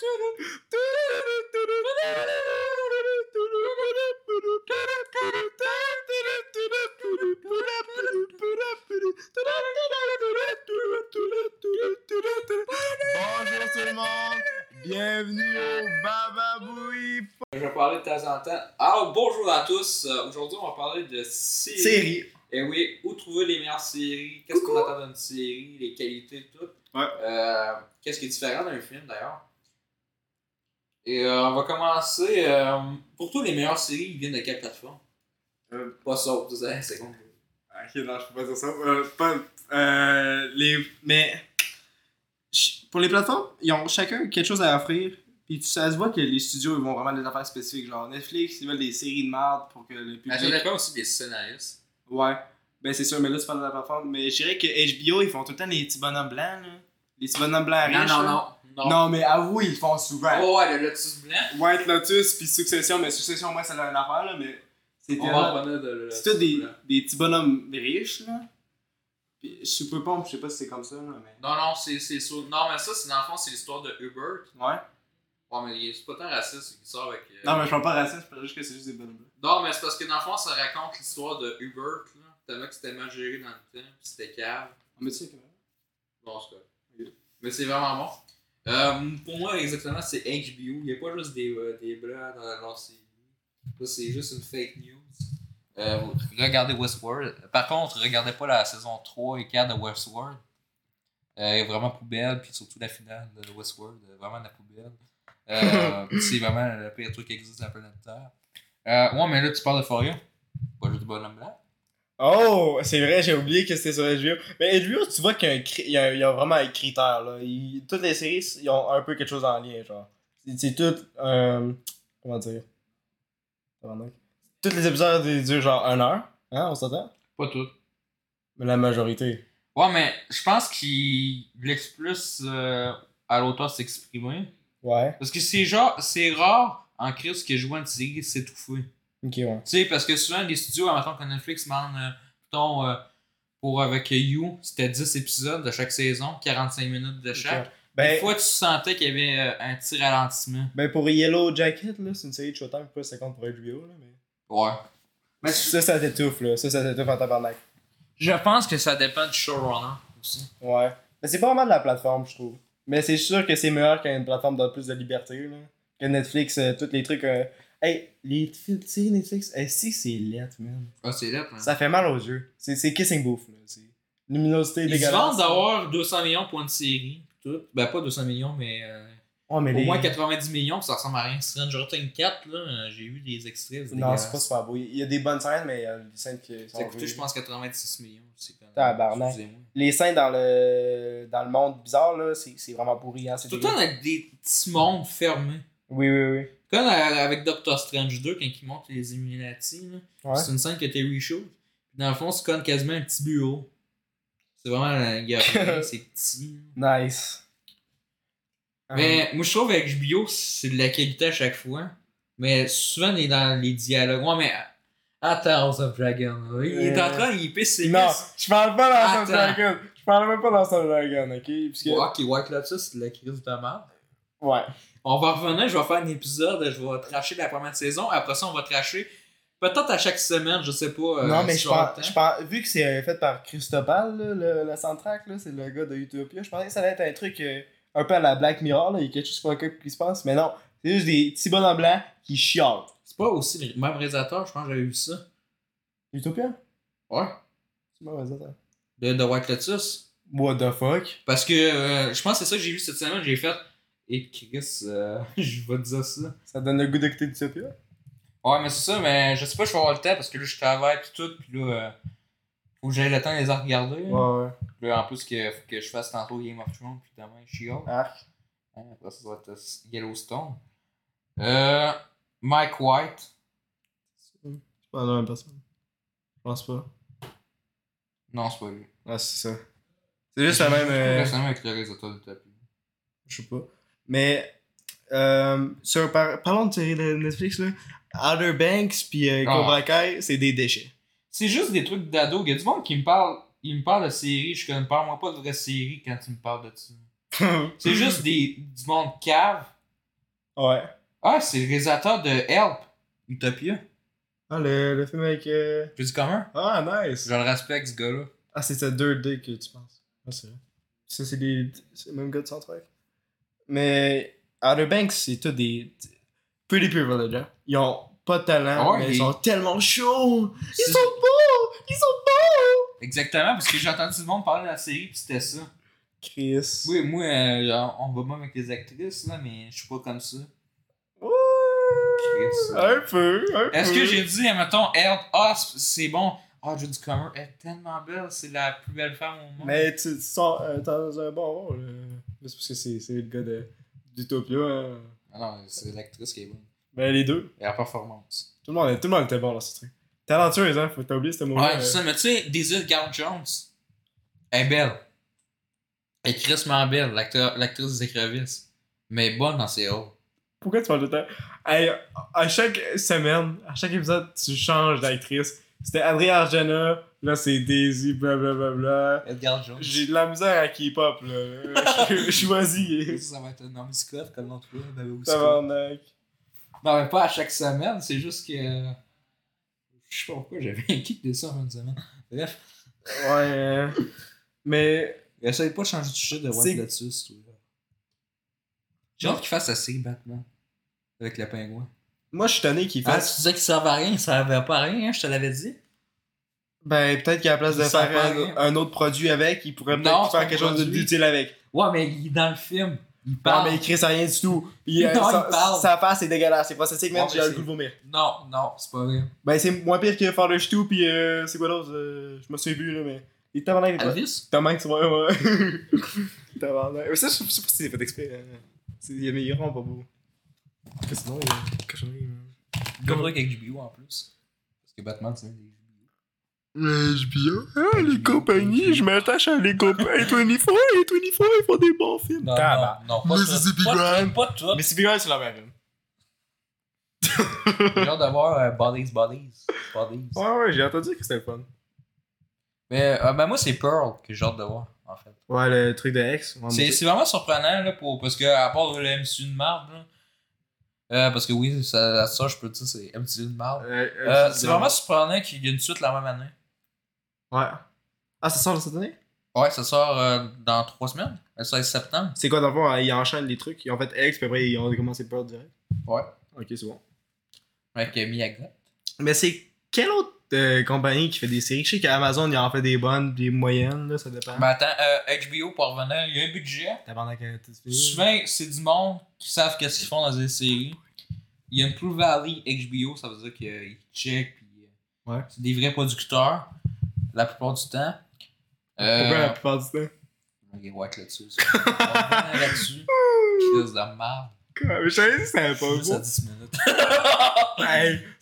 Bonjour tout le monde, bienvenue au Bababoui Je vais parler de temps en temps. Alors, bonjour à tous. Euh, Aujourd'hui, on va parler de séries. série. Et oui, où trouver les meilleures séries, qu'est-ce qu'on attend d'une série, les qualités, tout. Ouais. Euh, qu'est-ce qui est différent d'un film d'ailleurs? Et euh, on va commencer. euh, pour tous les meilleures séries, ils viennent de quelle plateforme? Euh, Pas ça, vous savez, c'est con. Ok, non, je peux pas dire ça. Euh, pas, les, mais pour les plateformes, ils ont chacun quelque chose à offrir. Puis ça se voit que les studios ils vont vraiment des affaires spécifiques. Genre Netflix, ils veulent des séries de merde pour que le Mais public. dépend aussi des scénaristes. Ouais, ben c'est sûr, mais là tu parles de la plateforme. Mais je dirais que HBO, ils font tout le temps les petits bonhommes blancs. Là. Les petits bonhommes blancs Non, riches. non, là. non. Non. Non, mais avoue, ils font souvent. Oh, ouais, le Lotus blanc. White Lotus, puis Succession, mais Succession, moi, ça a une affaire, là, mais c'est le C'est tous des, des petits bonhommes riches, là. Puis, je sais pas, je sais pas si c'est comme ça, là, mais. Non, non, c'est c'est sûr. Non, mais ça, c'est dans le fond, c'est l'histoire de Hubert. Ouais. Ouais, mais il est- c'est pas tant raciste, il sort avec. euh, Non, mais je parle pas raciste, je parle juste que c'est juste des bonhommes. Non, mais c'est parce que dans le fond, ça raconte l'histoire de Hubert, là. Tellement que c'était mal géré dans le temps, pis c'était cave. On met ça, quand même. Bon, c'est. Mais c'est vraiment bon. Euh, pour moi, exactement, c'est HBO. Il n'y a pas juste des, euh, des blancs dans leur série. Ça, c'est juste une fake news. Euh, regardez Westworld. Par contre, regardez pas la saison 3 et 4 de Westworld. Euh, est vraiment poubelle, puis surtout la finale de Westworld, vraiment la poubelle. C'est vraiment le pire truc qui existe sur la planète Terre. Ouais, mais là, tu parles de Foria. Pas juste du bonhomme blanc. Oh, c'est vrai, j'ai oublié que c'était sur HBO. Mais HBO, tu vois qu'il y a, il y a, vraiment un critère, là. Il- toutes les séries, ils ont un peu quelque chose en lien, genre. C'est- tout. Euh, comment dire? Tous les épisodes durent genre une heure. Hein, on s'entend? Pas tout. Mais la majorité. Ouais, mais je pense qu'il laisse plus euh, à l'auteur s'exprimer? Ouais. Parce que c'est genre, c'est rare en crise que je vois une série s'étouffer. Ok, ouais. Tu sais, parce que souvent, les studios, en même que Netflix demande, euh, mettons, euh, pour avec You, c'était 10 épisodes de chaque saison, 45 minutes de chaque. Des Ben, fois, tu sentais qu'il y avait euh, un petit ralentissement. ben, pour Yellow Jacket, là, c'est une série de Showtime, pas 50 pour HBO, là, mais. Ouais. Mais Ça, ça t'étouffe, là. Ça, ça t'étouffe en tabarnak. je pense que ça dépend du showrunner aussi. Ouais. Mais c'est pas vraiment de la plateforme, je trouve. Mais c'est sûr que c'est meilleur qu'une plateforme donne plus de liberté, là. Que Netflix, euh, tous les trucs. euh, Hey, les tu sais, Netflix, si c'est lettre, man. Ah, c'est là, Ça fait mal aux yeux. C'est c'est kissing booth, là. C'est luminosité Ils se vendent d'avoir 200 millions pour une série. Tout. Ben, pas 200 millions, mais. euh, Oh, mais Au les... moins 90 millions, ça ressemble à rien. Stranger Things 4, là, euh, j'ai vu des extraits. Non, c'est pas super beau. Il y a des bonnes scènes, mais il y a des scènes qui sont. Ça a coûté, je pense, 96 millions. C'est quand même. Tabarnak. Les scènes dans le, dans le monde bizarre, là, c'est c'est vraiment pourri. Hein, Tout le temps avec des petits mondes fermés. Oui, oui, oui. Comme euh, avec Doctor Strange 2, quand il monte les Illuminati, Ouais. c'est une scène qui a été reshoot. Dans le fond, c'est comme quasiment un petit bureau. C'est vraiment. euh, Il y a rien, c'est petit. Nice. Mais moi, je trouve avec HBO, c'est de la qualité à chaque fois. Mais souvent, on est dans les dialogues. Ouais, mais. Attends, House of Dragon. Il est en Euh, train, il pisse ses Non, je parle pas dans Son Attends. Dragon. Je parle même pas dans Son Dragon, ok? Parce que... Ouais, ok, White Lotus, c'est de la crise de merde. Ouais. On va revenir, je vais faire un épisode, je vais tracher la première saison. Après ça, on va tracher peut-être à chaque semaine, je sais pas. euh, non, mais je le pense, temps. je pense, vu que c'est euh, fait par Christopal, là, le, le soundtrack, là, c'est le gars de Utopia, je pensais que ça allait être un truc euh, un peu à la Black Mirror, là, il y a quelque chose qui, qui se passe, mais non, c'est juste des petits bonhommes blancs qui chialent. C'est pas aussi le même réalisateur, je pense que j'avais vu ça. Utopia? Ouais. C'est pas vrai, ça. De, de White Lotus. What the fuck? Parce que euh, je pense que c'est ça que j'ai vu cette semaine, j'ai fait. Et Chris, euh, je vais te dire ça. Ça donne le goût d'écouter Utopia? Ouais, mais c'est ça, mais je sais pas, je vais avoir le temps parce que là, je travaille pis tout, pis là, euh, faut que j'aille le temps de les regarder. Ouais, ouais. Là, en plus, que, faut que je fasse tantôt Game of Thrones, puis demain, She-Hulk. Arc. Hein, Après, ça doit être euh, Yellowstone. Euh, Mike White. C'est pas la même personne. Je pense pas. Non, c'est pas lui. Ah, c'est ça. C'est juste la même. euh, Récemment avec le réalisateur du tapis. Je sais pas. Mais, euh, sur, par- parlons de séries de Netflix, là. Outer Banks puis euh, Ah. Cobra Kai, c'est des déchets. C'est juste des trucs d'ado. Il y a du monde qui me parle. Il me parle de séries. Je comme, parle-moi pas de vraie série quand tu me parles de ça. C'est juste des, du monde cave Ouais. Ah, c'est le réalisateur de Help, Utopia. Ah, le, le film avec. euh, J'ai dit comment? Ah, nice! Je le respecte, ce gars-là. Ah, c'est ça 2D que tu penses. Ah, c'est vrai. Ça, c'est des. C'est le même gars de Soundtrack. Mais. Outer Banks, c'est tout des. Pretty Privilege, hein. Ils ont pas de talent, Ouais, mais ils- ils sont tellement chauds! Ils sont beaux! Ils sont beaux! Exactement, parce que j'ai entendu tout le monde parler de la série, pis c'était ça. Chris. Oui, moi, euh, on va même avec les actrices, là, mais je suis pas comme ça. Ouais. Chris. Un peu, un peu. Est-ce que j'ai dit, mettons, Help, ah, c- c'est bon. Ah, Judy Comer, elle est tellement belle, c'est la plus belle femme au monde. Mais tu, tu sors euh, dans un bon rôle. Euh. C'est parce que c'est le gars de d'Utopia. Hein. Ah non, c'est l'actrice qui est bonne. Ben, les deux. Et la performance. Tout le monde, tout le monde était bon dans ce truc. Talentueuse, hein. Faut t'oublier ce moment. Ouais, c'est ça, mais tu sais, Daisy Garde Jones, elle est belle. Elle est crissement belle, l'actrice des écrevisses. Mais bonne dans ses rôles. Pourquoi tu parles de temps? Hey, à chaque semaine, à chaque épisode, tu changes d'actrice. C'était Adrien Arjana, là c'est Daisy, blablabla. Edgar Jones. J'ai de la misère à K-pop, là. Je choisis. Ça va être Naomi Scott comme l'autre fois. Ben, Scott. Tabarnak. Non, mais pas à chaque semaine, c'est juste que. Je sais pas pourquoi j'avais un kick de ça en de semaine. Bref, Ouais. Mais. essaye pas de changer de sujet de White Lotus, toi. J'ai hâte qu'il fasse sa série Batman. Avec le pingouin. Moi, je suis tanné qu'il Ah, fasse. tu disais qu'il servait à rien, il servait pas à rien, hein, je te l'avais dit. Ben, peut-être qu'à la place de Il sent faire un, un autre produit avec, il pourrait Non, peut-être faire quelque chose d'utile avec. Ouais, mais il est dans le film. Il Non, parle. mais il crie rien du tout. Euh, Non, sa, il parle. sa face est dégueulasse. C'est processé, même Ouais, j'ai le goût de vomir. Non, non, c'est pas vrai. Ben, c'est moins pire que faire le ch'tou, puis euh, c'est quoi d'autre euh, Je me suis vu, là, mais. Il est tabarnak, il est pas. Elvis? Tabarnak, ouais, ouais. tabarnak. Mais ça, je sais pas si c'est fait exprès. C'est- Il est vraiment pas beau. Parce que sinon, il y a man. Comme truc avec HBO en plus. Parce que Batman, c'est un des HBO. Mais je bien. Ah, les compagnies, je m'attache à les compagnies. 24, les 24, ils font des bons films. Non, Tabarnak. non, non, pas Mississippi. Pas Grind. pas tout. Mais c'est la même film. J'ai hâte d'avoir euh, Bodies, Bodies. Bodies. Ouais, ouais, j'ai entendu que c'était le fun. Mais euh, ben moi, c'est Pearl que j'ai hâte de voir, en fait. Ouais, le truc de X. C'est vraiment surprenant, là, pour, parce que, à part le MCU de marde, là. Euh, parce que oui, ça, ça je peux te dire, c'est MCU de marde. Euh, Euh, c'est vraiment surprenant qu'il y ait une suite la même année. Ouais. Ah, ça sort cette année? Ouais, ça sort euh, dans trois semaines, le 16 septembre. C'est quoi, dans le fond, ils enchaînent les trucs? Ils ont fait X, puis après, ils ont commencé Pearl direct? Ouais. Ok, c'est bon. Avec Miyaga. Mais c'est quelle autre euh, compagnie qui fait des séries Je sais qu'Amazon, ils en fait des bonnes, des moyennes, là, ça dépend. Mais attends, euh, HBO, pour revenir, il y a un budget. Tabarnak, euh, Souvent, c'est du monde qui savent qu'est-ce qu'ils font dans des séries. Il y a une True Valley HBO, ça veut dire qu'ils check, puis euh, Ouais. c'est des vrais producteurs, la plupart du temps. Euh, Pourquoi la plupart du temps Il est white là-dessus. là-dessus. Crise de merde. Je savais que c'était pas bon. 10 minutes.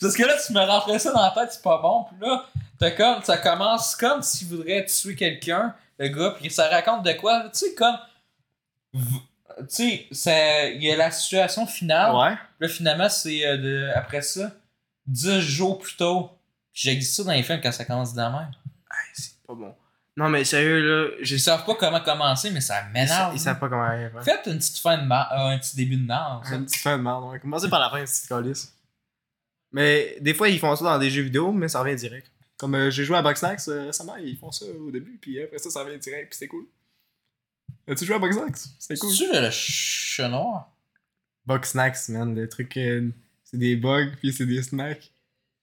Parce que là, tu me rentrais ça dans la tête, c'est pas bon. Puis là, t'as comme, ça commence comme s'il voudrait tuer quelqu'un, le gars, puis ça raconte de quoi? Tu sais, comme. Tu sais, il y a la situation finale. Ouais. Là, finalement, c'est euh, de- après ça, 10 jours plus tôt. J'ai dit ça dans les films quand ça commence de la même. Hey, c'est pas bon. Non, mais sérieux, là, Ils j'ai savent pas comment commencer, mais ça Ils, m'énerve. ils savent pas comment faire. Faites une petite fin de mar- euh, un petit début de merde. ça. Un petit fin de merde, ouais. Commencez par la fin, tu calice. Mais des fois, ils font ça dans des jeux vidéo, mais ça revient direct. Comme euh, j'ai joué à Boxnax euh, récemment, ils font ça au début, puis après ça, ça revient direct, puis c'est cool. As-tu joué à Boxnax? C'était cool. C'est-tu le chat noir? Boxnax, man, le truc, euh, c'est des bugs, puis c'est des snacks.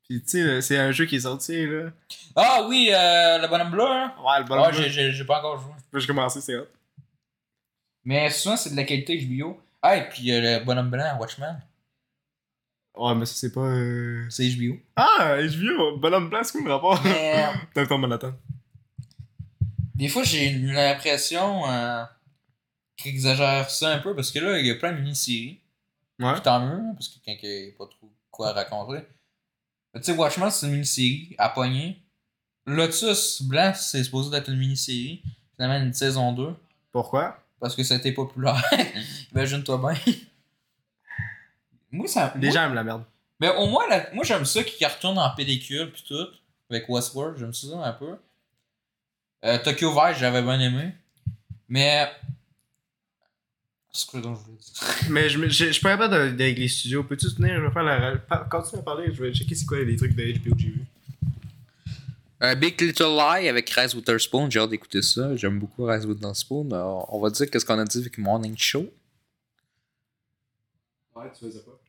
Puis tu sais, c'est un jeu qui est sorti, là. Ah oui, euh, le bonhomme bleu, hein? Ouais, le bon Ouais, j'ai- j'ai j'ai pas encore joué. J'ai commencé, c'est hot. Mais souvent, c'est de la qualité HBO. Ah, et puis le bonhomme blanc, Watchman, Ouais, mais ça, c'est pas. euh, c'est HBO. Ah, HBO, bonhomme c'est cool le rapport? Mais T'as ton Manhattan. des fois, j'ai l'impression euh, qu'ils exagèrent ça un peu parce que là, il y a plein de mini-séries. Ouais. Puis tant mieux, parce que quand il n'y a pas trop quoi raconter. Tu sais, Watchmen, c'est une mini-série à pogner. Lotus Blanc, c'est supposé être une mini-série. Finalement, une saison 2. Pourquoi? Parce que ça a été populaire. Imagine-toi bien. Moi, ça. Les moi- gens aiment la merde. Mais au moins, la- moi, j'aime ça qui retourne en pellicule puis tout. Avec Westworld, j'aime ça un peu. Euh, Tokyo Vice, j'avais bien aimé. Mais. C'est quoi donc je voulais dire? Mais je, me- je, je suis pas capable avec les studios. Peux-tu tenir, je vais faire la. Continue à parler, je vais checker c'est quoi les trucs de HBO que j'ai vu. Un Big Little Lie avec Reese Witherspoon, j'ai hâte d'écouter ça. J'aime beaucoup Reese Witherspoon. Euh, on va dire qu'est-ce qu'on a dit avec Morning Show. Ouais, tu faisais pas.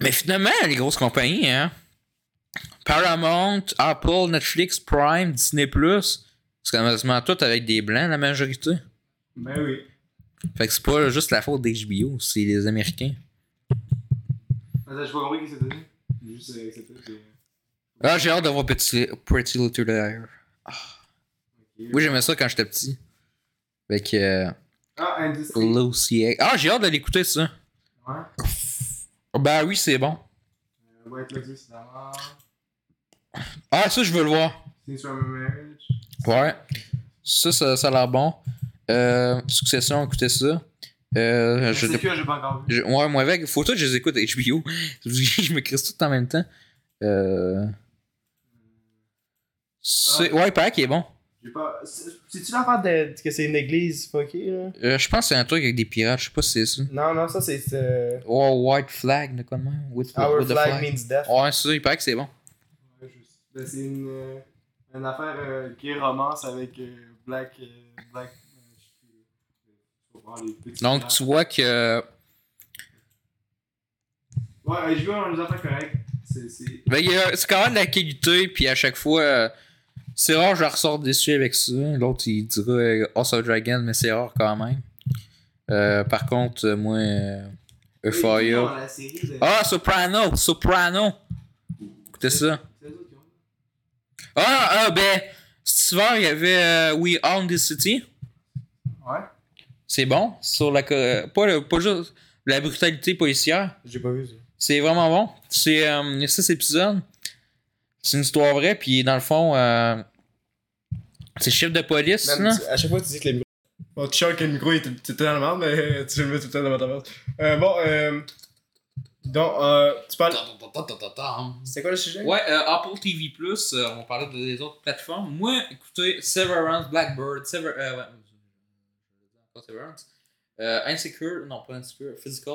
Mais finalement, les grosses compagnies, hein. Paramount, Apple, Netflix, Prime, Disney+, c'est quasiment tout avec des blancs, la majorité. Ben oui. Fait que c'est pas juste la faute d'HBO, c'est les Américains. Attends, je pas compris que c'était. Juste euh, Ah, j'ai hâte de voir Pretty, Pretty Little Liars. Ok. Oui, j'aimais ça quand j'étais petit. Avec euh, Ah, Industry. Ah, j'ai hâte de l'écouter, ça. Ouais. Ben oui, c'est bon. Euh, White Lotus, c'est d'abord. Ah, ça, je veux le voir. Marriage. Ouais. Ça, ça, ça a l'air bon. Euh, Succession, écoutez ça. Euh, je, C'est que j'ai pas encore vu. je- ouais, moi avec, faut que je les écoute HBO. je me crisse tout en même temps. Euh. C'est... Ouais, il paraît qu'il est bon. C'est-tu l'affaire de... que c'est une église fuckée, là? Euh, je pense que c'est un truc avec des pirates, je sais pas si c'est ça. Non, non, ça c'est. euh, Oh, White Flag, de quoi de même? With, Our with the flag, means death. Ouais, c'est ça, il paraît que c'est bon. Ouais, je- ben, c'est une, euh, une affaire euh, qui est romance avec Black. Black. Donc, tu vois que. Ouais, je vois une affaire correcte. C'est. c'est- Ben, c'est quand même de la qualité, puis à chaque fois. C'est rare, je ressors déçu avec ça. L'autre, il dira euh, House of Dragon, mais c'est rare quand même. Euh, par contre, euh, moi. euh, Euphoria. Ah, Soprano! Soprano! Écoutez ça. Ah, ah, ben. Cet hiver, il y avait euh, We Own This City. Ouais. C'est bon. Sur la. Pas, le- pas juste la brutalité policière. J'ai pas vu ça. C'est vraiment bon. C'est euh, 6 épisodes. C'est une histoire vraie, puis dans le fond, euh, c'est chef de police. Même, tu- à chaque fois, tu dis que le micro. Bon, tu chiales que le micro est tout tout dans la merde, mais tu le mets tout le temps dans ta merde. Euh, bon, euh. Donc, euh, tu parles. C'est quoi le sujet? Ouais, euh, Apple TV, euh, on parlait de- des autres plateformes. Moi, écoutez, Severance, Blackbird, Sever euh, ouais, pas Severance. Euh, Insecure, non pas Insecure, Physical.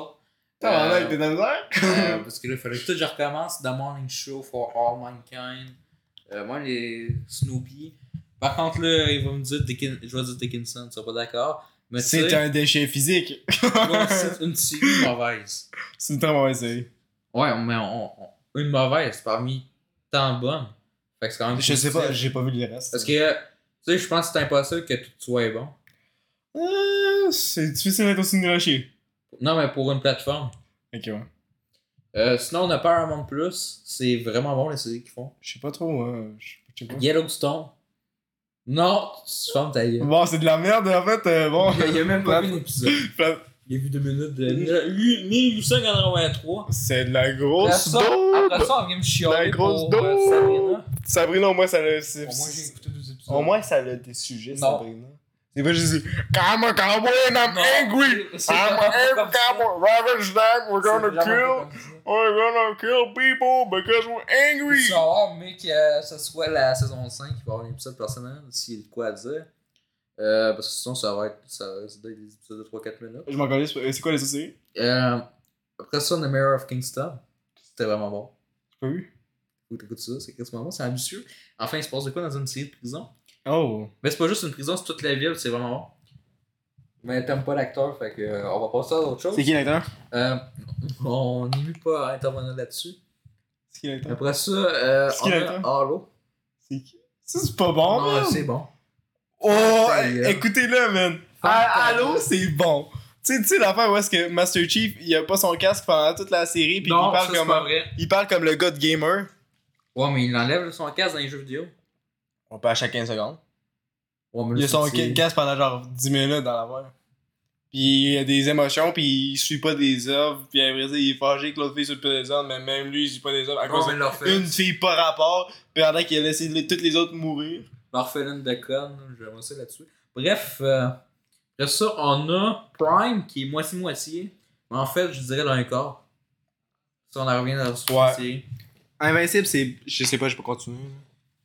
T'as Euh, l'air t'es dans la misère? Euh, parce que là, il fallait que tout je recommence. The Morning Show for All Mankind. Euh, moi, les Snoopy. Par contre, là, il va me dire Dickin... je vais dire Dickinson, tu seras pas d'accord. Mais C'est un déchet physique. c'est une série mauvaise. C'est une très mauvaise série. Ouais, mais on, on- une mauvaise parmi tant bonnes. Fait que c'est quand même Je sais pas, j'ai pas vu le reste. Parce que, tu sais, je pense que c'est impossible que tout soit bon. Euh, c'est difficile d'être aussi nulloché. Non, mais pour une plateforme. Ok, ouais. Euh, sinon, on a Paramount Plus. C'est vraiment bon les séries qu'ils font. Je sais pas trop, je sais pas. Yellowstone. Non, tu fermes ta gueule. Bon, c'est de la merde, en fait. euh, bon. Il y a même pas vu l'épisode. Plat- Il a vu deux minutes de 1883. C'est de la Après grosse ça, après daube. ça, on vient me chialer La grosse pour euh, daube. Sabrina. Sabrina, au moins, ça l'a. c'est- Au moins, j'ai écouté deux épisodes. Au moins, ça a des sujets, Non. Sabrina. C'est pas juste. I'm a cowboy and I'm Non, angry. c'est I'm vraiment an pas angry comme ça. cowboy. Ravage them. We're C'est gonna vraiment kill. pas comme ça. We're gonna kill people because we're angry. Vas voir, mais que euh, ce soit la saison 5, il va y avoir un épisode par semaine, s'il y a de quoi à dire. Euh, parce que sinon, ça va être, ça va être des épisodes de 3-4 minutes. Je m'en connais. C'est quoi les autres séries? Euh, après ça, The Mayor of Kingston. C'était vraiment bon. J'ai pas vu? T'écoutes ça, c'est quasiment bon, c'est ambitieux. Enfin, il se passe de quoi dans une série de prison? Oh. Mais c'est pas juste une prison, c'est toute la ville, c'est vraiment bon. Mais t'aimes pas l'acteur, fait que euh, on va passer à autre chose. C'est qui l'acteur? Euh, on mieux pas à intervenir là-dessus. C'est qui l'acteur? Après ça, euh, C'est qui l'acteur? Halo. C'est qui? Ça, c'est pas bon, non, man. c'est bon. Oh, gueule. écoutez-le, man. Ah, gueule. Allô, c'est bon. Tu sais, tu sais l'affaire où est-ce que Master Chief, il a pas son casque pendant toute la série, puis non, il parle ça, c'est comme pas vrai. il parle comme le gars de gamer. Ouais, mais il enlève son casque dans les jeux vidéo. On peut à chaque 15 secondes. Il a son c'est- casque pendant genre 10 minutes dans la voix. Puis il a des émotions, puis il suit pas des œuvres, puis après ça, il est fâché que l'autre fille suit pas des œuvres, mais même lui, il suit pas des œuvres. À cause d'une fille pas rapport, pendant qu'il a laissé les- toutes les autres mourir. L'orpheline de conne, j'aimerais ça là-dessus. Bref, euh, après ça, on a Prime qui est moitié-moitié. Mais en fait, je dirais d'un quart. Si on en revient dans la Ouais. Invincible, c'est. Je sais pas, je peux continuer.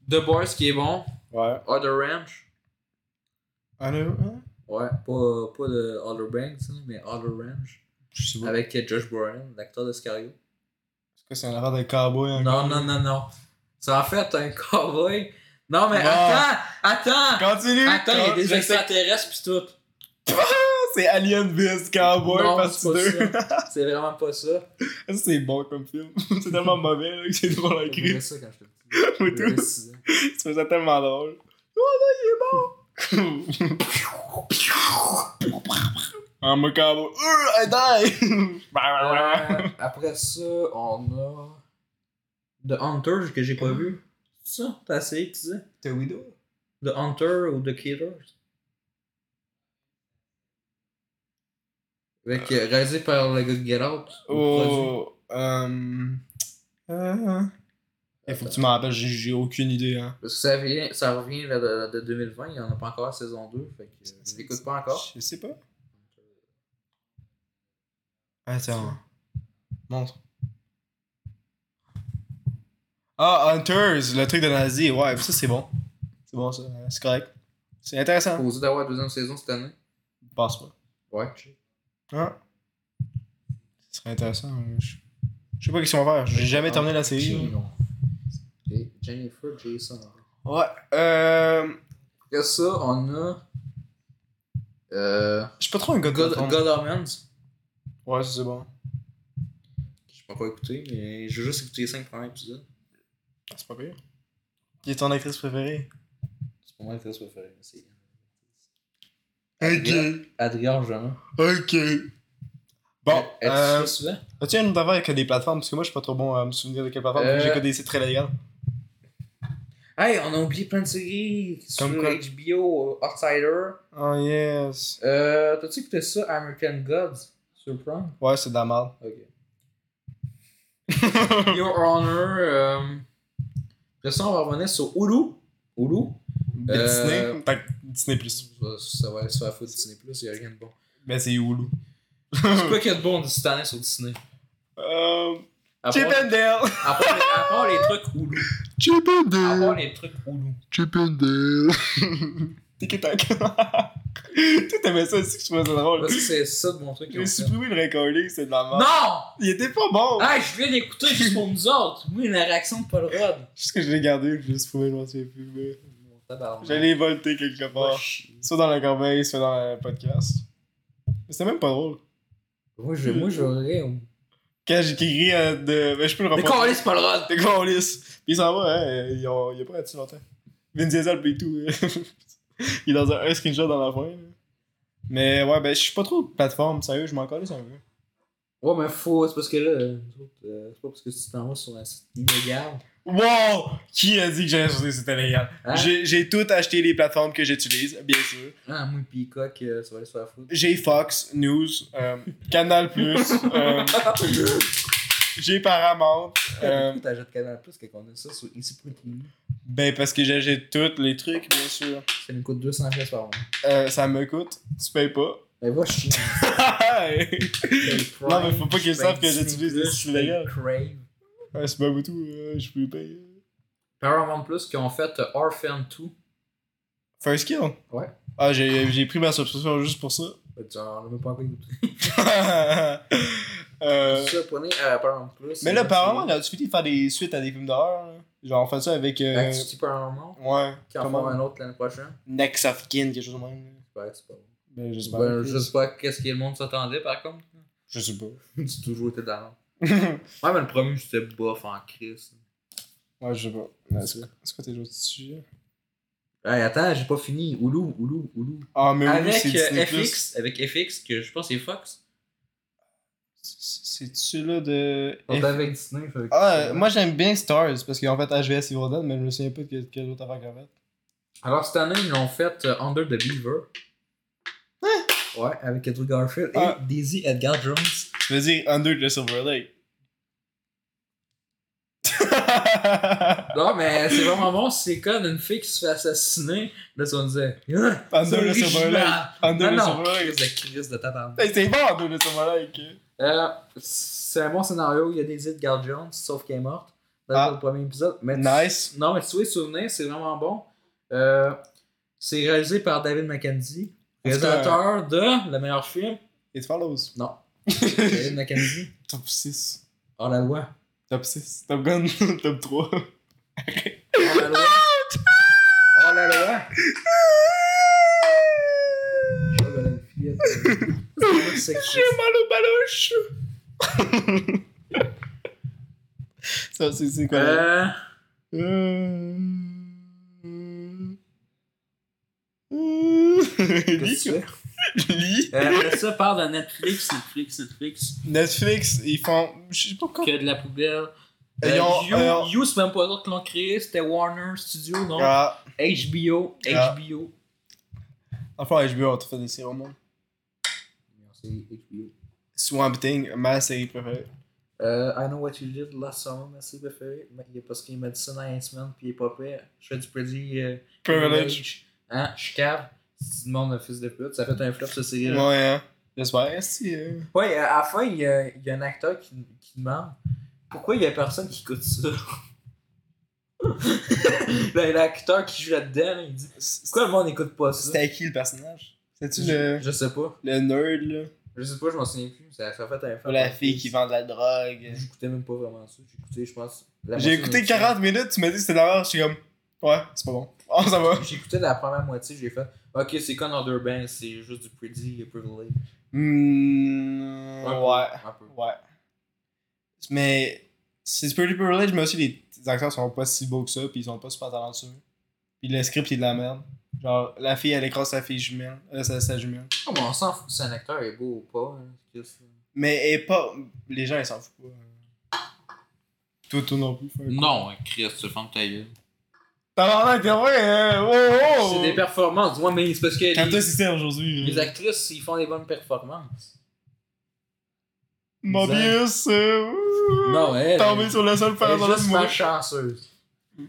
The Boys qui est bon. Ouais. Other Ranch. Non? Ouais, pas, pas de Outer Banks, hein, mais Outer Range. Je sais pas. Avec euh, Josh Brolin, l'acteur de Scario. Est-ce que c'est un affaire de cowboy Non, encore? non, non, non. C'est en fait un cowboy. Non, mais Non. attends, attends! Continue! Attends, il y a des extraterrestres pis tout. C'est Alien vs Cowboy Non, partie c'est 2. pas ça. C'est vraiment pas ça. C'est bon comme film. c'est tellement mauvais là, que c'est drôle à écrire. ça quand six ans. Tu faisais tellement drôle. Oh non, il est mort! Ah, mon cowboy. Uh, I die! Euh, après ça, on a. The Hunter que j'ai pas vu. Ça? T'as essayé, tu disais? T'es Widow? The Hunter ou The Killers? Avec, euh, réalisé par le gars de Get Out. Oh. Euh. Euh. Il faut que tu m'en rappelles, j'ai- aucune idée. Hein. Parce que ça, vient, ça revient là, de, de 2020, il n'y en a pas encore la saison 2, fait que je l'écoute pas encore. Je sais pas. Attends. Montre. Ah, Hunters, le truc de nazi. Ouais, ça c'est bon. C'est bon ça, c'est correct. C'est intéressant. Posé d'avoir la deuxième saison cette année. Je pense pas. Ouais. Ah. Ce serait intéressant. euh, Je je sais pas qu'on va faire. J'ai jamais terminé la série. non. Et Jennifer Jason. Ouais. Euh. Après ça, on a. Euh. Je suis pas trop un gars de God. God Omens. Ouais, ça c'est bon. Je peux pas écouter, mais j'ai juste écouté les 5 premiers épisodes. Ah, C'est pas pire. Qui est ton actrice préférée? C'est pour moi l'actrice préférée. mais c'est- Ok. Adrien Arjona. Ok. Bon, euh, as-tu un autre affaire avec des plateformes? Parce que moi, je suis pas trop bon à me souvenir de quelle plateforme. Euh, J'écoute des sites très légaux. Hey, on a oublié plein de séries Comme sur quoi? HBO, euh, Outsider. Oh yes. Euh, t'as-tu écouté ça, American Gods, sur Prime? Ouais, c'est de la merde. Ok. Your Honor. Euh... Après ça, on va revenir sur Hulu. Hulu. De Euh, Disney? Disney Plus. Ça, ça va aller se faire foutre Disney Plus, y'a rien de bon. Ben, c'est Hulu. C'est quoi qu'il y a de bon cette année sur Disney? Euh. Chip and Dale! à part les, à part les trucs Hulu. Chip and À part les trucs Hulu. Chip and Dale! Tic-tac. Toi, t'aimais ça aussi que je trouvais ça drôle. Parce que c'est ça de mon truc. J'ai supprimé le recording, c'est de la merde. Non! Il était pas bon! Hey, je viens d'écouter juste pour nous autres. Oui, la réaction de Paul Rudd. Juste que je l'ai gardé, je l'ai supprimé, je m'en souviens plus. Mais... J'allais volter quelque part. Soit dans la corbeille, soit dans le podcast. Mais c'était même pas drôle. Moi, je, moi, j'aurais. Quand j'ai écrit euh, de. Ben, je peux le Mais reprendre. quoi, c'est Paul Rudd? T'es. Puis il s'en va, hein. Il, a- pas resté longtemps. Vin Diesel pis tout. il est dans un, un screenshot dans la fin. là. Mais ouais, ben je suis pas trop de plateforme, sérieux, je m'en calisse un peu. Ouais, mais faut. C'est parce que là, euh, euh, c'est pas parce que tu t'en vas sur un site illégal. Wow! Qui a dit que j'allais acheter c'était légal? Hein? J'ai tout acheté les plateformes que j'utilise, bien sûr. Ah, moi, Peacock, euh, ça va aller se faire foutre. J'ai Fox News, euh, Canal Plus, euh, j'ai Paramount. euh, Pourquoi t'achètes Canal Plus quand on a ça sur Point TV? ben parce que j'achète tous les trucs, bien sûr. Ça nous coûte 200 pièces par mois. Euh, ça me coûte, tu payes pas. Ben, va chier. Non, mais faut pas qu'ils savent que j'utilise des sites illégaux. Crave. Ouais, c'est pas beaucoup, euh, je peux payer. Paramount Plus qui ont fait euh, Orphan 2. First Kill? Ouais. Ah, j'ai j'ai pris ma subscription juste pour ça. Ben, tu en as même pas encore écouté. euh, Ça, prenez euh, Paramount Plus. mais là, apparemment, il a fini de faire des suites à des films d'horreur. là. Genre, on fait ça avec. Euh, Activity Paramount? ouais. Qui en font un autre l'année prochaine. Next of Kin, quelque chose de même. Ouais, c'est pas bon. Ben, j'espère. Ben, je sais pas qu'est-ce que le monde s'attendait par contre. Je sais pas. tu toujours été dans Ouais, mais le premier, c'était bof en crise. ouais, je sais pas. C'est quoi tes autres sujets? Hey, attends, j'ai pas fini. Oulou, Oulou, Oulou. Ah, mais oui, Avec c'est euh. FX, avec FX, que je pense que c'est Fox. C'est-tu là de. On F- est avec Disney. Ah, moi j'aime bien Stars parce qu'en fait HVS Evil Dead, mais je me souviens pas de quelle, autre affaire qu'en fait. Alors, cette année, ils l'ont fait euh, Under the Beaver. Ouais, avec Andrew Garfield et Ah. Daisy Edgar Jones. Je veux dire Under the Silver Lake. Non, mais c'est vraiment bon. C'est comme une fille qui se fait assassiner. Là, tu vas me dire. Under c'est the Silver. Lake. Under the Silver Lake. de crise de tabarnak. C'est bon Under the Silver Lake. Euh, c'est un bon scénario. Il y a des Edgar Jones, sauf qu'elle est morte dans Ah. le premier épisode. Mais Nice. Non, mais tu vois, souvenir, c'est vraiment bon. Euh, c'est réalisé par David Mackenzie. Réalisateur de le meilleur film. It follows. Non. Top 6. Hors la loi. Top 6. Top Gun. Top 3. Hors la loi. Hors la loi. J'ai mal au baloche. Ça, c'est c'est quoi? Euh. Euh... Qu'est-ce que Lis. tu fais? Lis. Euh, ça, parle de Netflix, Netflix, Netflix. Netflix, ils font. Je sais pas quoi. Que de la poubelle. Euh, ont- You, euh, You, c'est même pas eux qui l'ont créé, c'était Warner Studio, non? Ah, HBO, Ah. HBO. enfin, HBO a tout fait des séries au monde. C'est HBO. Swamp Thing, ma série préférée. Euh, I Know What You Did Last Summer, ma série préférée. Mais il y a parce qu'il m'a dit ça dans Ant-Man, puis il est pas prêt. Je fais du pretty euh, Privilege. Hein? Je suis cave. C'est le monde un fils de pute. Ça fait un flop, cette série-là. Ouais, hein. J'espère. Si, euh... Ouais, à la fin, il y a, il y a un acteur qui, qui demande pourquoi il y a personne qui écoute ça? Là, L'acteur qui joue là-dedans, là, il dit pourquoi le monde n'écoute pas ça? C'était qui le personnage? C'était-tu je, le... je sais pas. le nerd, là? Je sais pas, je m'en souviens plus. Ça, a fait un flop. Ou la fille qui vend de la drogue? J'écoutais même pas vraiment ça. J'ai écouté, je pense. J'ai écouté de 40 minutes, tu m'as dit que c'était la merde, j'étais comme... Ouais, c'est pas bon. Oh, ça va. J'ai écouté la première moitié, j'ai fait Ok, c'est con Other Band, c'est juste du pretty privilege. Hmm... Un peu, Ouais. Un peu. Ouais. Mais c'est Pretty Privilege, mais aussi les les acteurs sont pas si beaux que ça, puis ils sont pas super talentueux. Puis le script il est de la merde. Genre, la fille elle écrase sa fille jumelle, euh, sa, sa jumelle. Oh, mais on s'en fout si un acteur est beau ou pas. hein, Mais elle est pas. Les gens ils s'en foutent pas. Toi, toi non plus. Non, Chris, tu fermes ta gueule. T'as l'air t'es vrai, hein? Oh, oh! C'est des performances. Ouais, mais c'est parce que Quand les, c'est aujourd'hui. les actrices, ils font des bonnes performances. Mobius, euh, Non, elle. Tombé sur le sol dans le mois. malchanceuse.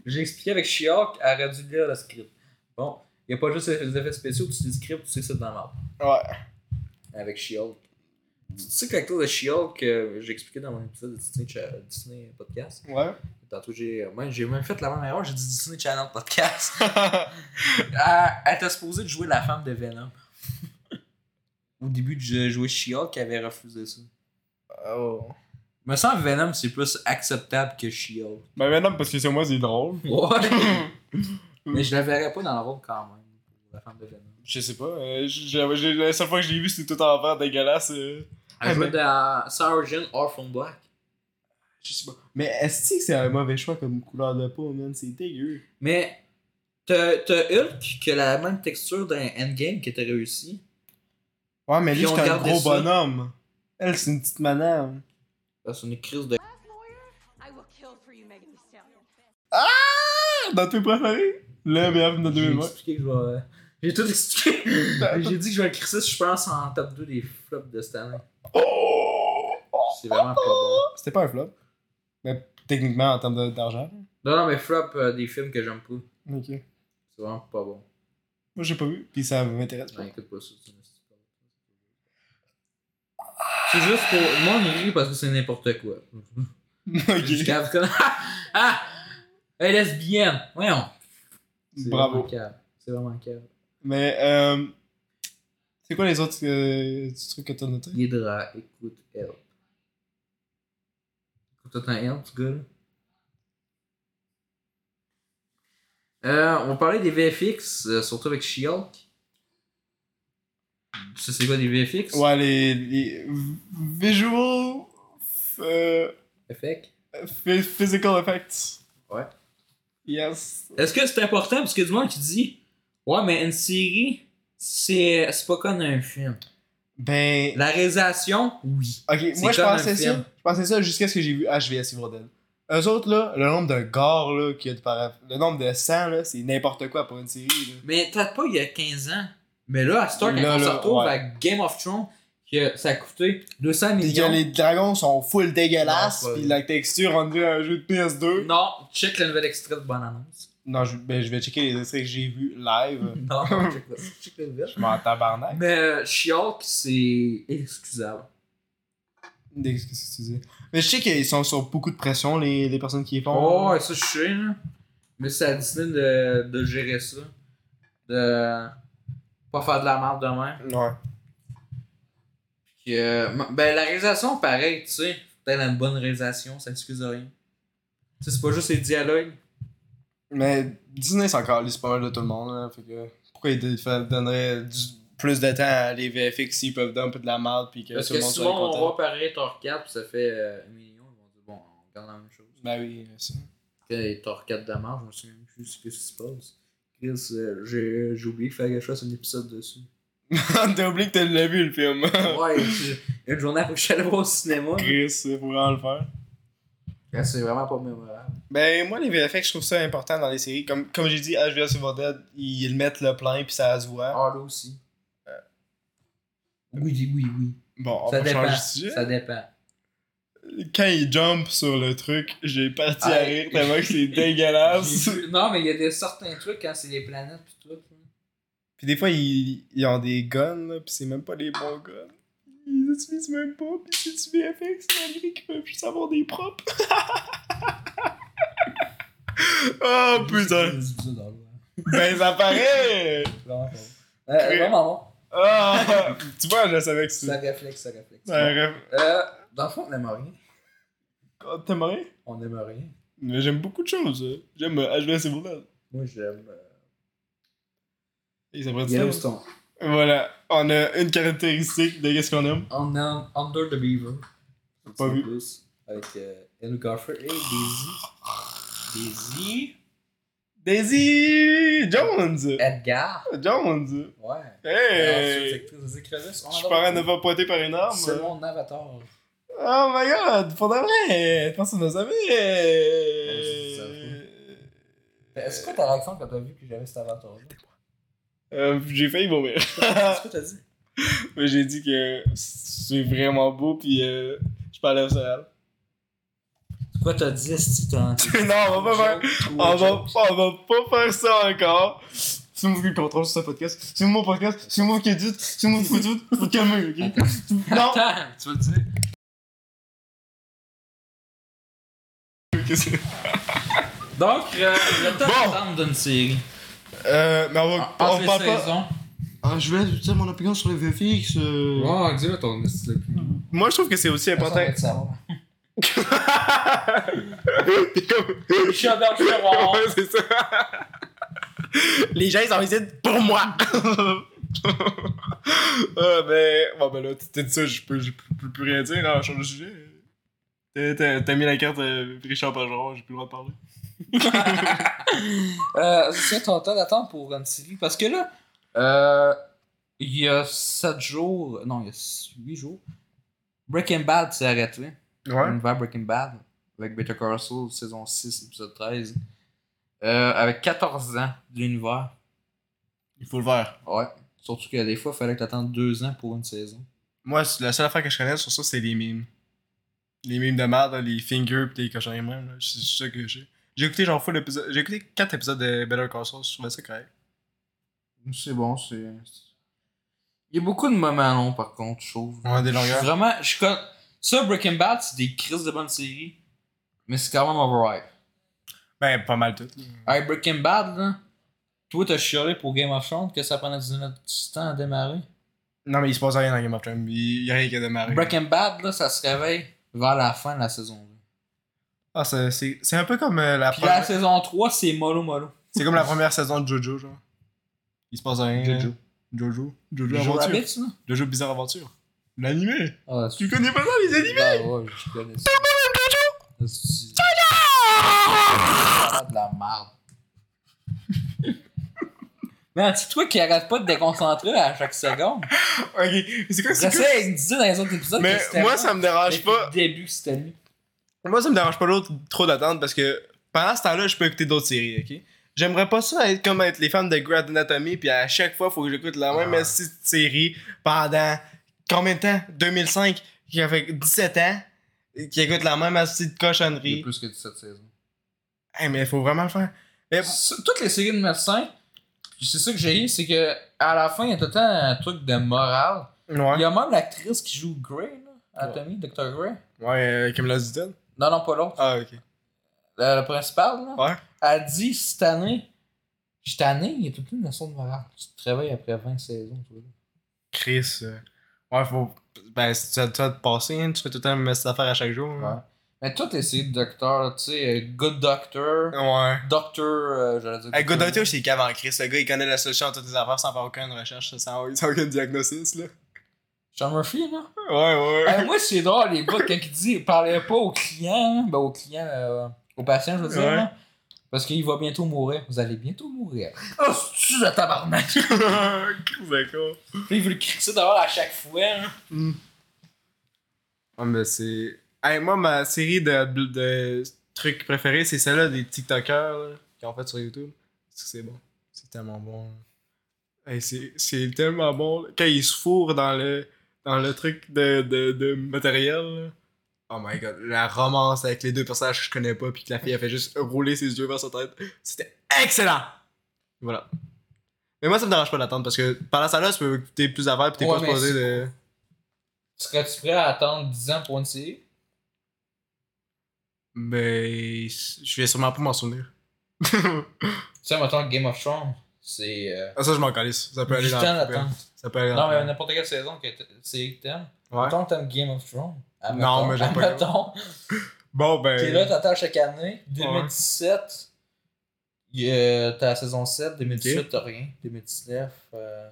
J'ai expliqué avec She-Hulk, elle aurait dû lire le script. Bon, il n'y a pas juste les effets spéciaux, tu le script, tu sais que c'est dans. Ouais. Avec She-Hulk. Tu sais que l'acteur de She-Hulk, euh, j'ai expliqué dans mon épisode de Disney, Cha- Disney Podcast. Ouais. Tantôt, j'ai moi, j'ai même fait la même erreur, j'ai dit Disney Channel Podcast. elle, elle était supposée de jouer la femme de Venom. Au début de jouer She-Hulk, elle avait refusé ça. oh. Me semble que Venom, c'est plus acceptable que She-Hulk. Ben maintenant, parce que c'est moi, c'est drôle. Ouais. Mais je la verrais pas dans le rôle quand même. La femme de Venom. Je sais pas. euh, j'ai- j'ai- la seule fois que je l'ai vu, c'était tout en vert dégueulasse. euh. Elle jouait dans Sarah Jane Orphan Black. Je sais pas. Mais est-ce que c'est un mauvais choix comme couleur de peau, man? C'est dégueu. Mais t'as t'as Hulk qui a la même texture d'un Endgame qui était réussi. Ouais, mais lui, c'est un gros ça. bonhomme. Elle, c'est une petite madame. Ah, C'est une crise de. I will kill for you, Megan Thee Stallion. Ah! Dans tes préférés? Le meilleur film de J'ai 2020. expliqué que je vais. J'ai tout expliqué. J'ai dit que je vais crisser, je pense, en top 2 des flops de cette année. Oh! C'est vraiment pas bon. C'était pas un flop. Mais techniquement, en termes de- d'argent. Non, non, mais flop euh, des films que j'aime pas. Ok. C'est vraiment pas bon. Moi, j'ai pas vu. Puis ça m'intéresse pas. Non, écoute pas ça. c'est juste pour. Moi, on rit parce que c'est n'importe quoi. ok. Jusqu'à parce que- Ah! Elle est lesbienne! Voyons! C'est Bravo. vraiment cave. C'est vraiment cave. Mais, euh. C'est quoi les autres euh, trucs que t'as notés? Hydra, écoute Help. Écoute un Help, ce gars-là? Euh, on parler des VFX, euh, surtout avec She-Hulk. Ça, c'est quoi des VFX? Ouais, les. les visual. Euh, Effect. phy- physical effects. Ouais. Yes. Est-ce que c'est important? Parce qu'il y a du monde qui dit Ouais, mais une série, c'est pas comme un film. Ben. La réalisation, oui. Ok, moi je pensais ça. Je pensais ça jusqu'à ce que j'ai vu HVS Everdell. Eux autres là, le nombre de gars là, qu'il y a de par... le nombre de sang là, c'est n'importe quoi pour une série là. Mais peut-être pas il y a 15 ans. Mais là, à Star, quand Là, on se retrouve ouais. à Game of Thrones, que ça a coûté 200 Pis que millions. les dragons sont full dégueulasses, vrai. la texture on dirait un jeu de PS2. Non, check le nouvel extrait de Bonne Annonce. Non, je, ben, je vais checker les extraits que j'ai vus live. Non, le, check le nouvel. je m'en tabarnak. Mais euh, She-Hulk, c'est excusable. Qu'est-ce que tu dis? Mais je sais qu'ils sont sur beaucoup de pression, les, les personnes qui y font. Oh, ouais, ça, je sais, là. Mais c'est à Disney de, de gérer ça. De Pas faire de la merde demain. Ouais. Puis, euh, ben, la réalisation, pareil, tu sais. Peut-être une bonne réalisation, ça excuse de rien. Tu sais, c'est pas juste les dialogues. Mais Disney, c'est encore lisse pas mal de tout le monde. Là, fait que pourquoi ils donneraient du- plus de temps à les VFX s'ils peuvent donner un peu de la merde puis que Parce tout que le monde monde content? voit pareil Thor 4 puis ça fait euh, un million, ils vont dire bon, on regarde la même chose. Ben oui, c'est ça. Thor 4 de je me souviens même plus ce qui se passe. Chris, euh, j'ai j'ai oublié qu'il fallait que je fasse un épisode dessus. T'as oublié que tu l'as vu le film. ouais, une journée après que je suis allé voir au cinéma. Chris, faut vraiment le faire. C'est vraiment pas mémorable. Ben, moi, les VFX, je trouve ça important dans les séries. Comme, comme j'ai dit, HBO Civil Dead, ils mettent le plein puis ça se voit. Ah, là aussi. Oui, oui, oui. Bon, on Ça va dépend. changer de sujet. Ça dépend. Quand ils jump sur le truc, j'ai parti Ah, à rire tellement que c'est dégueulasse. Non, mais il y a des certains trucs quand c'est les planètes pis tout. là. Puis des fois, ils, ils ont des guns, là, pis c'est même pas des bons guns. Ils utilisent même pas, pis c'est du VFX, malgré qu'ils peuvent juste avoir des propres. oh putain! Dans l'eau, hein. Ben ça paraît! Vraiment pas. Euh, vraiment bon. Ah! tu vois, je savais que Ça c'est. réflexe, ça réflexe. Ça. Euh, dans le fond, on aime rien. T'aimes rien? On aime rien. Mais j'aime beaucoup de choses. hein. J'aime euh, HBO Civil Dead. Moi, j'aime euh, Et ça ça. Voilà, on a une caractéristique de qu'est-ce qu'on aime. On aime Under the Beaver. Pas vu. Plus, avec euh, Andrew Garfield et Daisy. Daisy. Daisy Jones! Edgar. Jones! Ouais. Hey! Je suis pas ne pas pointer par une arme. C'est mon avatar. Oh my god, pour de vrai! Personne ne savait! Est-ce que ta réaction quand t'as vu que j'avais cet avatar-là? Euh, j'ai failli vomir. Qu'est-ce que t'as dit? Mais j'ai dit que c'est vraiment beau, puis euh, je parlais au réel. Quoi t'as dit, est-ce que t'as non, on va pas faire. On va, on va pas faire ça encore. C'est moi qui contrôle ce podcast. C'est mon podcast. C'est moi qui édite. C'est moi qui fait tout. Faut te calmer, ok? Non! Attends, tu vas le dire. Donc, euh, le top Bon. d'une série. Euh, mais on va. On parle pas. Ah, je vais dire mon opinion sur le VFX. euh. Ouais, dis-le ton style. Moi, je trouve que c'est aussi important. T'es comme- Je suis un. Ouais, c'est ça. Les gens, ils ont visité pour moi. ah, ben, bon, ben là, t'as dit ça, je peux, je peux plus rien dire, on change de sujet. T'as- T'as t'as mis la carte euh, Richard Bergeron, j'ai plus le droit de parler. Euh, c'est ton temps d'attente pour une série. Parce que là, euh, il y a 7 jours, non, il y a 8 jours, Breaking Bad s'est arrêté. L'univers Breaking Bad, avec Better Call Saul, saison 6, épisode 13. Euh, avec 14 ans de l'univers. Il faut le faire. Ouais. Surtout que des fois, il fallait que t'attendes 2 ans pour une saison. Moi, c'est- la seule affaire que je connais sur ça, c'est les mimes. Les mimes de merde, les fingers pis les cochons même, là, c'est ça que j'ai. J'ai écouté genre full épisode. J'ai écouté 4 épisodes de Better Call Saul, je trouvais ça correct. C'est bon, c'est. Il y a beaucoup de moments longs par contre, je trouve. Ouais, des Je longueurs. Vraiment, je suis comme. Ça, Breaking Bad, c'est des crises de bonnes séries. Mais c'est quand même overhype. Ben, pas mal tout. Hey, Breaking Bad, là. Toi, t'as chialé pour Game of Thrones que ça prenait du du temps à démarrer? Non, mais il se passe rien dans Game of Thrones. Il y a rien qui a démarré. Breaking Bad, là, ça se réveille vers la fin de la saison 2. Ah, c'est- c'est c'est un peu comme euh, la Puis la première. saison 3, c'est mollo mollo. C'est comme la première saison de Jojo, genre. Il se passe rien. Jojo. Jojo. Jojo Jojo Aventure. Rabbit? Jojo Bizarre Aventure. L'animé. Ah, Tu connais pas ça, les animés? Ah ouais, je connais ça. C'est de la merde. Man, c'est toi qui arrête pas de déconcentrer à chaque seconde. Ok. Mais c'est quoi, c'est quoi? J'essaie de dire dans les autres épisodes Mais que moi, ça me dérange depuis pas. le début c'était lui. Moi, ça me dérange pas l'autre trop d'attendre parce que pendant ce temps-là, je peux écouter d'autres séries, ok? J'aimerais pas ça être comme être les fans de Grey's Anatomy, puis à chaque fois, faut que j'écoute la même Ah. série pendant combien de temps? 2005, qui a fait 17 ans, qui écoute la même petite Il y a cochonnerie. plus que 17 saisons. Hey, mais faut vraiment le faire. Mais- Toutes les séries de médecins, c'est ça que j'ai eu, c'est que à la fin, il y a tout le temps un truc de morale. Il ouais. y a même l'actrice qui joue Grey, là, Atomy, Dr. Grey. Ouais, euh, Camilla Zidane. Non, non, pas l'autre. Ah, ok. Le, le principal, là. Ouais. Elle dit cette année, Je tanné, il y a toute une de morale. Tu te réveilles après 20 saisons, toi. Chris. euh, Ouais, faut. Ben, si tu as, tu as te passer, hein, tu fais tout le temps la même affaire à chaque jour. Ouais. hein. Mais toi, t'es essayé de docteur, tu sais, euh, Good Doctor, Ouais. Doctor, euh, j'allais dire. Hey, Good Doctor, c'est qu'avant Chris. Le gars, il connaît la solution à toutes les affaires sans faire aucune recherche, sans, sans aucun diagnostic, là. Sean Murphy, là? Ouais, ouais. Hey, moi, c'est drôle, les gars, quand il dit, parlez pas aux clients, ben aux clients, euh, aux patients, je veux dire, Ouais. là, parce qu'il va bientôt mourir. Vous allez bientôt mourir. Oh, c'est la tabarnak! D'accord. Puis il veut le crisser dehors à chaque fois. Ouais, mais c'est. Hey, moi, ma série de, de trucs préférés, c'est celle-là des TikTokers là, qui ont fait sur YouTube. Parce que c'est bon. C'est tellement bon. là. Hey, c'est c'est tellement bon. Quand ils se fourrent dans le, dans le truc de, de, de matériel. Oh my god. La romance avec les deux personnages que je connais pas, puis que la fille a fait juste rouler ses yeux vers sa tête. C'était excellent! Voilà. Mais moi, ça me dérange pas d'attendre parce que pendant ça là, tu peux écouter plus d'affaires, puis t'es Ouais, pas supposé de. Serais-tu prêt à attendre 10 ans pour une série? Ben, je vais sûrement pas m'en souvenir. Tu sais, mettons Game of Thrones, c'est. Euh, ah, ça, je m'en calisse. Ça peut aller 8 dans ans la. Ça peut aller dans Non, mais n'importe quelle saison que t- c'est que t'aimes. Ouais. Mettons que t'aimes Game of Thrones. Non, mais j'aime pas Mettons. Bon, ben. T'es là, t'attends chaque année. 2017, il y a- t'as la saison 7. 2018, t'as rien. 2019, euh,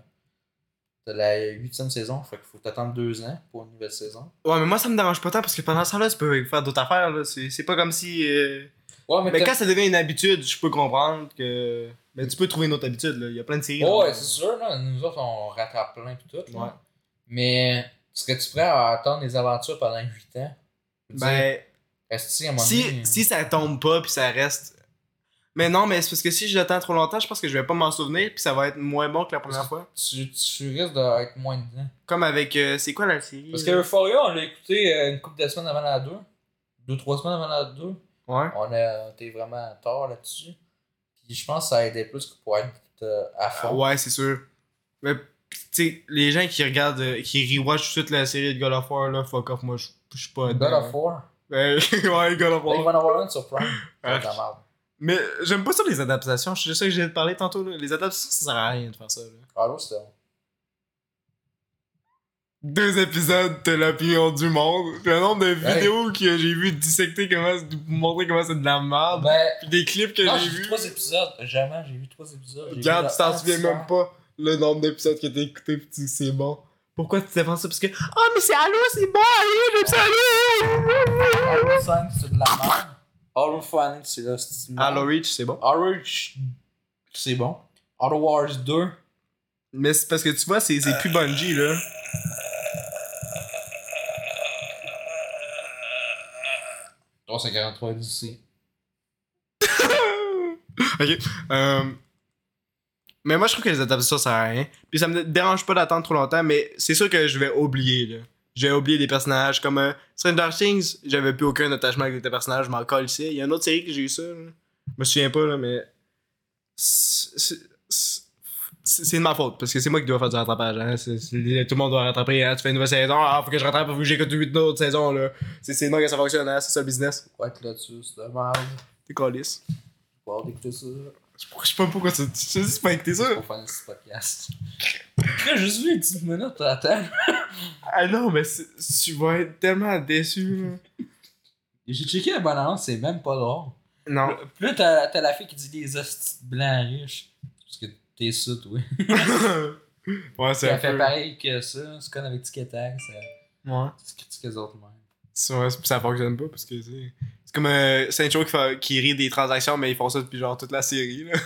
t'as la 8ème saison. Fait qu'il faut t'attendre 2 ans pour une nouvelle saison. Ouais, mais moi, ça me dérange pas tant parce que pendant ça là, tu peux faire d'autres affaires. là. C'est c'est pas comme si. euh, Ouais, mais, Mais quand ça devient une habitude, je peux comprendre que. Mais tu peux trouver une autre habitude, là. Il y a plein de séries. Ouais, là. c'est sûr, là. Nous autres, on rattrape plein pis tout. là. Ouais. Mais serais-tu prêt à attendre les aventures pendant 8 ans? Ben, si, donné, si ça tombe pas puis ça reste. Mais non, mais c'est parce que si je l'attends trop longtemps, je pense que je vais pas m'en souvenir puis ça va être moins bon que la première fois. tu, tu risques d'être moins dedans. Comme avec. euh, c'est quoi la série Parce que là? Euphoria, on l'a écouté euh, une couple de semaines avant la 2. Deux, trois semaines avant la 2. Ouais. On a été vraiment tard là-dessus. Puis je pense que ça a aidé plus que pour être euh, à Ah, fond. ouais, c'est sûr. Mais, tu sais, les gens qui regardent, euh, qui rewatch toute la série de God of War, là, fuck off, moi, je je suis pas God of War? Ouais, God of War. va en avoir une sur Prime. Ah. Mais j'aime pas ça, les adaptations. C'est ça que j'ai parlé tantôt, là. Les adaptations, ça sert à rien de faire ça, là. Ah, c'était bon. Deux épisodes, t'as l'opinion du monde. Le nombre de vidéos que j'ai vu dissecter comment, montrer comment c'est de la merde. Ben, Puis des clips que j'ai vu trois épisodes. Jamais, j'ai vu trois épisodes. Regarde, tu t'en souviens même pas le nombre d'épisodes que t'as écouté pis tu c'est bon. Pourquoi tu t'es pensé ça? Parce que, ah, mais c'est Halo, c'est bon, Halo, j'aime Halo! Halo 5, c'est de la merde. Halo Infinite, c'est là. Halo Reach, c'est bon. Halo Reach, c'est bon. Halo Wars 2. Mais c'est parce que tu vois, c'est c'est plus Bungie, là. 343 d'ici. ok. Euh, mais moi, je trouve que les adaptations, ça sert à rien. Puis ça me dérange pas d'attendre trop longtemps, mais c'est sûr que je vais oublier, là. Je vais oublier des personnages comme euh, Stranger Things, j'avais plus aucun attachement avec des personnages, je m'en ici. Il y a une autre série que j'ai eu ça, là. Je me souviens pas, là, mais. C'est de ma faute, parce que c'est moi qui dois faire du rattrapage. Hein. Tout le monde doit rattraper. Hein. Tu fais une nouvelle saison, ah, faut que je rattrape, faut que j'écoute 8 autres saisons. là. C'est c'est de moi que ça fonctionne, hein. c'est ça le business. Quoi que là-dessus, c'est de merde. T'es. Faut avoir d'écouter ça. Je sais pas pourquoi tu dis pas écouter ça. Pour faire ce podcast. J'ai juste vu une petite minute, attends. Ah non, mais tu vas être tellement déçu. J'ai checké la bonne annonce, c'est même pas drôle. Non. Puis là, t'as t'as la fille qui dit des hosties blancs riches. Parce que t'es ça, toi. ouais, c'est un fait peu. pareil que ça. C'est comme avec Tic Tac. C'est Ouais. c'est critique les autres même. C'est- ouais, ça fonctionne pas parce que c'est. C'est comme euh, Saint-Cho qui, fait- qui rit des transactions, mais ils font ça depuis genre toute la série. Là.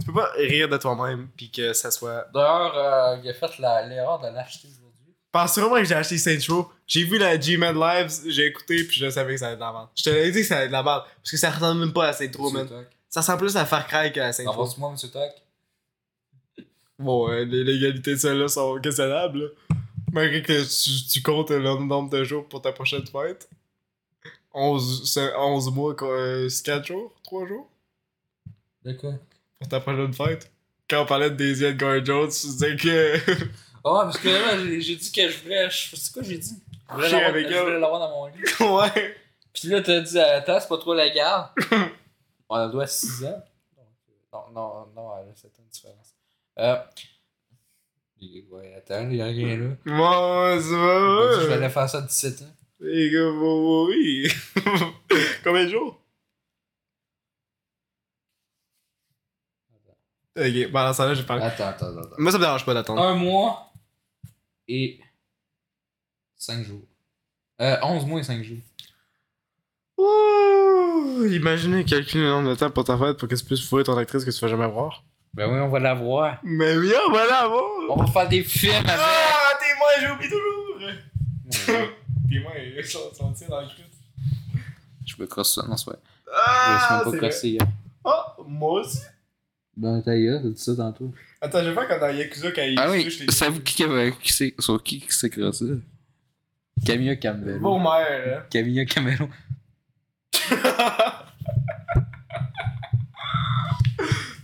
tu peux pas rire de toi-même puis que ça soit. D'ailleurs, euh, il a fait la- l'erreur de l'acheter aujourd'hui. Pense vraiment que j'ai acheté Saint-Cho. J'ai vu la G-Man Lives, j'ai écouté puis je savais que ça allait être de la merde. Je te l'avais dit que ça allait être de la merde parce que ça ressemble même pas à Saint-Tro, man. Ça ressemble plus à Far Cry qu'à Saint-Tro. Envoie-moi, Monsieur Toc. Bon, euh, les légalités de celle-là sont questionnables. là. Malgré que tu, tu comptes le nombre de jours pour ta prochaine fête. 11, c'est 11 mois, quoi, euh, c'est 4 jours 3 jours? De quoi? Pour ta prochaine fête. Quand on parlait de Daisy Edgar Jones, tu disais que. Ah ouais, parce que là, j'ai dit que je voulais. C'est quoi j'ai dit? Je voulais l'avoir- dans mon lit. ouais. Puis là, t'as dit, attends, c'est pas trop légal. On a à 6 ans. Donc, euh, Non, non, non, là, c'est une différence. Euh. Ouais, attends, il y a rien là. Moi, c'est Il m'a dit que Je vais aller faire ça à 17 ans. Les gars, oui. Combien de jours? Ok, pendant ce temps-là, j'ai parlé. Attends, attends, attends. Moi, ça me dérange pas d'attendre. Un mois et 5 jours. Euh, 11 mois et 5 jours. Ouh, imaginez calculer le nombre de temps pour ta fête pour que tu puisses fourrer ton actrice que tu vas jamais voir. Ben oui, on va la voir. Mais oui, on va la voir! On va faire des films avec. Ah, tes mains, j'oublie toujours! tes mains, elles sont sont dans le cul. Je me crosse ça, non, c'est vrai. Ah, je me pas vrai. crossé hier. Ah, moi aussi. Dans ta gueule, t'as dit ça tantôt. Attends, je vais faire comme dans Yakuza quand il Ah oui, savez-vous qui, avait- qui c'est sur qui qui s'est crossé? Camilla Campbell. Beau mère, Camilla Camelo. hein.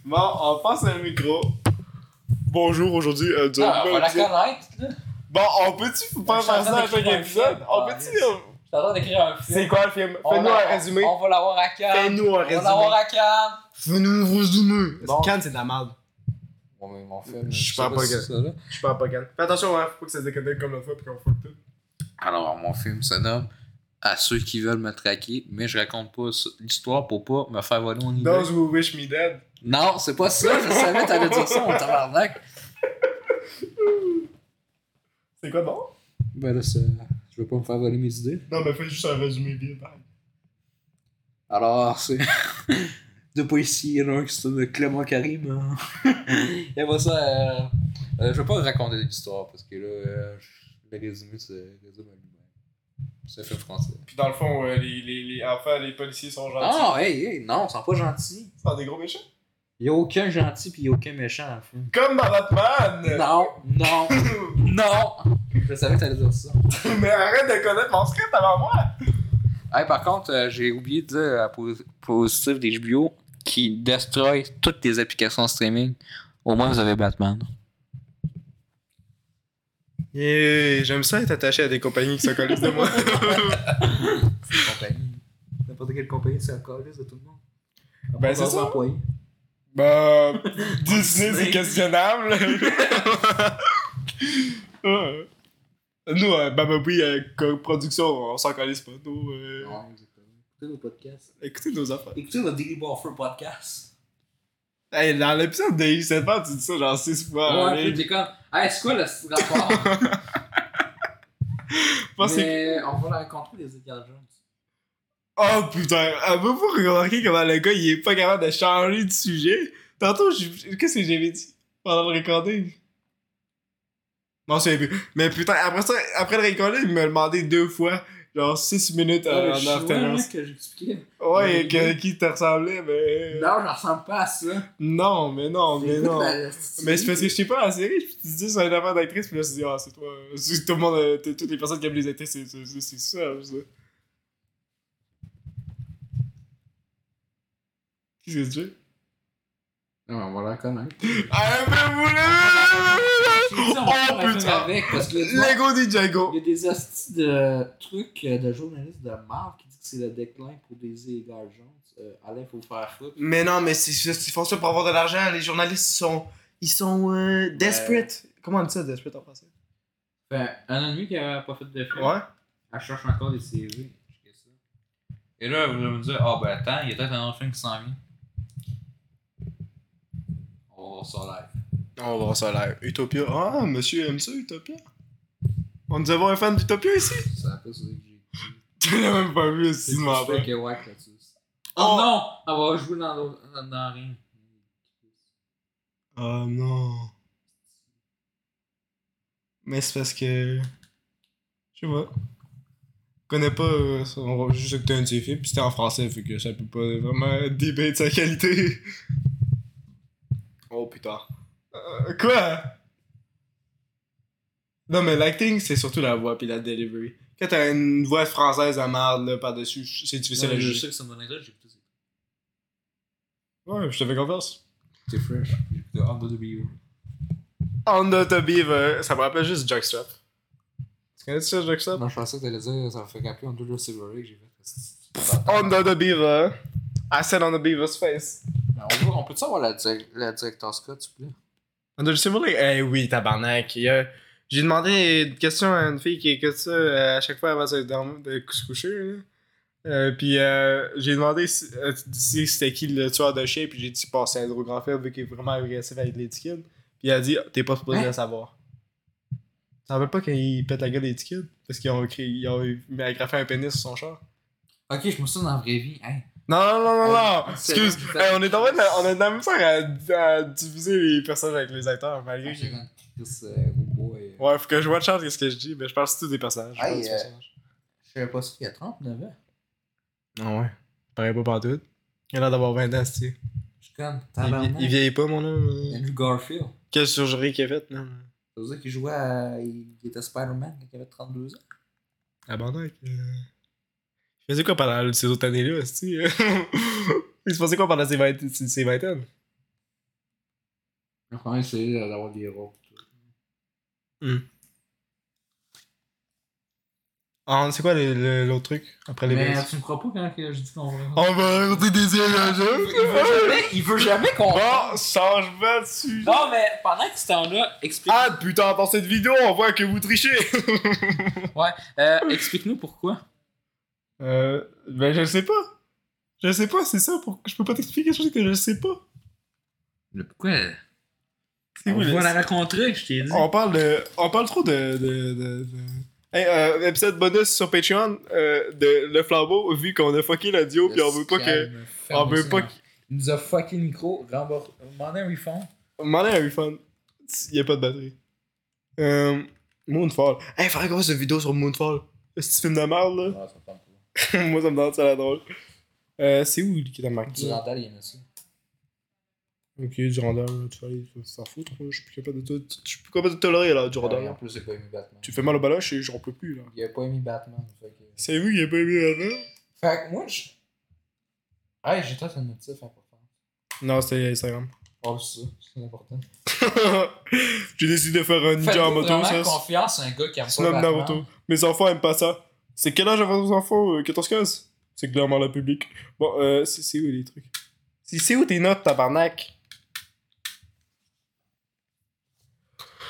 Bon, on passe à le micro. Bonjour, aujourd'hui, euh, du- Ah, on va la connaître, là. Bon, on peut-tu Je suis en faire train ça à d'écrire chaque un épisode? film. On Ah, peut-tu... yes. euh, Je suis en train d'écrire un film. C'est quoi le film? On Fais-nous un résumé. On va l'avoir à Cannes. Fais-nous un On va résumé. l'avoir à Cannes. Fais-nous un résumé. Bon. Cannes, c'est de la merde? Bon, mais mon film. Je sais parle pas si que- c'est ça, là. Je parle pas Cannes. Fais attention, hein, faut pas que ça se déconnecte comme l'autre fois pis qu'on fuck tout. Alors, mon film se nomme À ceux qui veulent me traquer, mais je raconte pas ça- l'histoire pour pas me faire voler mon idée. Those who wish me dead. Non, c'est pas ça, je savais que t'allais dire ça, mon tabarnak. C'est quoi bon? Ben là, c'est- je veux pas me faire voler mes idées. Non, mais fais juste un résumé bien, pareil. Alors, c'est. de pas ici, il y en a un qui s'appelle Clément Karim. Et après ça, euh, euh, je vais pas raconter l'histoire parce que là, euh, le résumé, c'est résume à lui-même. C'est un film français. Pis dans le fond, euh, les, les, les, enfin, les policiers sont gentils. Non, hey, hey, non, ils sont pas gentils. C'est des gros méchants. Il y a aucun gentil pis il y a aucun méchant dans le film. Comme dans Batman! Non, non, non! Je savais que t'allais dire ça. mais arrête de connaître mon script avant moi! Hey, par contre, euh, j'ai oublié de dire à po- positif des HBO qui destroy toutes les applications streaming. Au moins, vous avez Batman. Yeah, j'aime ça être attaché à des compagnies qui se collent de moi. C'est compagnie. N'importe quelle compagnie, c'est encore de tout le monde. Ben, c'est ça. Employés. Bah, Disney, c'est questionnable. Ouais. Nous, euh, Bababoui, euh, production, on s'en calisse pas. Nous, euh, Non, exactement. Écoutez nos podcasts. écoutez nos affaires. Écoutez le Daily Buffer podcast. Hey, dans l'épisode de Yves pas, tu dis ça genre 6 fois. Ouais, puis t'es comme, hey, c'est quoi le rapport? Mais on va la rencontrer, les Edgar Jones. Oh putain, avez-vous remarqué comment le gars il est pas capable de changer de sujet? Tantôt, qu'est-ce que j'avais dit pendant le recording? Non, c'est plus. Mais putain, après ça, après le recording, il m'a demandé deux fois, genre 6 minutes en alternance. que j'expliquais. Ouais, que, qui te ressemblait, mais. Non, je ressemble pas à ça. Non, mais non, mais non. Mais c'est parce que je t'ai pas la série, tu te dis c'est une affaire d'actrice, puis là, tu te dis, ah, c'est toi. Tout le monde, euh, toutes les personnes qui aiment les actrices, c'est ça, Qu'est-ce que tu fais? Non, on va la connaître. Ah, Oh putain! Lego il Ninjago! y a des hosties de trucs euh, de journalistes de marque qui disent que c'est le déclin pour des Jones. Euh, Alain, faut faire foutre. Mais non, mais c'est juste- ils font ça pour avoir de l'argent. Les journalistes ils sont. Ils sont. euh, desperate. Comment on dit ça, desperate en français? Fait un an et demi qui a pas fait de film. Ouais. Elle cherche encore des CV. Et là, vous allez me dire, ah ben attends, il y a peut-être un autre film qui s'en vient. On va voir ça live. On va voir ça live. Utopia. Ah, monsieur aime ça, Utopia. On nous avons un fan d'Utopia ici? Ça a pas ça que j'ai Tu l'as même pas vu, C'est si que là-dessus. Oh. Oh non! Elle va jouer dans, l'autre- dans, dans rien. Oh non. Mais c'est parce que. Je sais pas. Je connais pas. euh, ça, on va juste écouter un de ses films, pis c'était en français, fait que ça peut pas vraiment débate sa qualité. Oh putain. Euh, quoi? Non, mais l'acting, c'est surtout la voix pis la delivery. Quand t'as une voix française à marde là par-dessus, c'est difficile à je sais que me donne intérêt, j'ai écouté ça. Ouais, je te fais confiance. C'est fresh. J'ai écouté Under the Beaver. Under the Beaver, ça me rappelle juste Jockstrap. Tu connais ça, Jockstrap? Non, je pensais que t'allais dire, ça me fait rappeler Under the Silver Lake, j'ai fait. Under the Beaver. I said on the beaver's face. On, veut- on peut-tu avoir la, direct- la Director Scott, s'il vous plaît? Timberlake? Eh oui, tabarnak. J'ai demandé une question à une fille qui écoute ça euh, à chaque fois avant de, dormir- de se coucher. là. Euh, puis euh, j'ai demandé si, euh, si c'était qui le tueur de chien, puis j'ai dit pas c'est Andrew Garfield vu qu'il est vraiment agressif avec les kids. Puis elle a dit t'es pas supposé Hein? le savoir. Tu savais pas qu'il pète la gueule des kids Parce qu'ils ont, ils ont mis agrafé un pénis sur son char. Ok, je me souviens dans la vraie vie. Hey. Non, non, non, non, non! C'est Excuse, Hey, on est en train de, on est dans la misère à, à diviser les personnages avec les acteurs, malgré que. Euh, Robo et- Ouais, faut que je watch out qu'est-ce que je dis, mais je parle surtout des personnages. je Hey, des euh. Je savais pas ça, il y a 39 ans. Ah ouais. Pareil pas partout. Il a l'air d'avoir 20 ans, tu sais. Je suis comme, Il, il vieillit pas, mon homme. Andrew Garfield. Quelle surgerie qu'il a faite, non? Ça veut dire qu'il jouait à. Il il était Spider-Man quand il avait 32 ans. Abandonné. Euh... Il faisait quoi pendant ces autres années-là, tu Il se passait quoi pendant ces 20, ces ces 20 ans? On va essayer d'avoir des rôles. Ah, c'est quoi l'autre truc après les Mais tu me crois pas quand je dis qu'on va. On va arrêter des il, veut jamais, il veut jamais qu'on. Bon, changement de sujet. Non, mais pendant que ce temps-là, explique. Ah putain, dans cette vidéo, on voit que vous trichez. Ouais, euh, explique-nous pourquoi. Euh, ben je sais pas. Je sais pas, c'est ça. Pour... Je peux pas t'expliquer quelque chose que je sais pas. Mais pourquoi? C'est On où, va la rencontrer, je t'ai dit. On parle de. On parle trop de. de, de, de- Hey, euh, épisode bonus sur Patreon euh, de Le Flambeau, vu qu'on a fucké l'audio, puis on veut pas que. On veut pas que. Il nous a fucké le micro, remboursé. Demandez un refund. Demandez un refund. Y a pas de batterie. Euh, Moonfall. Hey, faudrait qu'on fasse une vidéo sur Moonfall. Ce film de merde, là? Ça. Moi, ça me donne ça la drôle. Euh, c'est où qui t'a marqué? Du Randall, il aimait ça. Ok, du random, tu vas aller s'en foutre. Je suis plus capable de te, je suis plus capable de te tolérer là, du Ouais, en plus, a pas aimé Batman. Tu fais mal au baloche et j'en peux plus là. Il a pas aimé Batman. Que, C'est vous qui a pas aimé la fait que moi, je. Hey, j'ai peut-être un motif important. Non, c'était Instagram. Oh, c'est ça, c'est important. J'ai décidé de faire un ninja en moto, ça. confiance à un gars qui aime pas Batman. Naruto. Mes enfants aiment pas ça. C'est quel âge avez vos enfants euh, 14-15 C'est clairement le public. Bon, euh, c'est où les trucs? C'est où tes notes, tabarnak?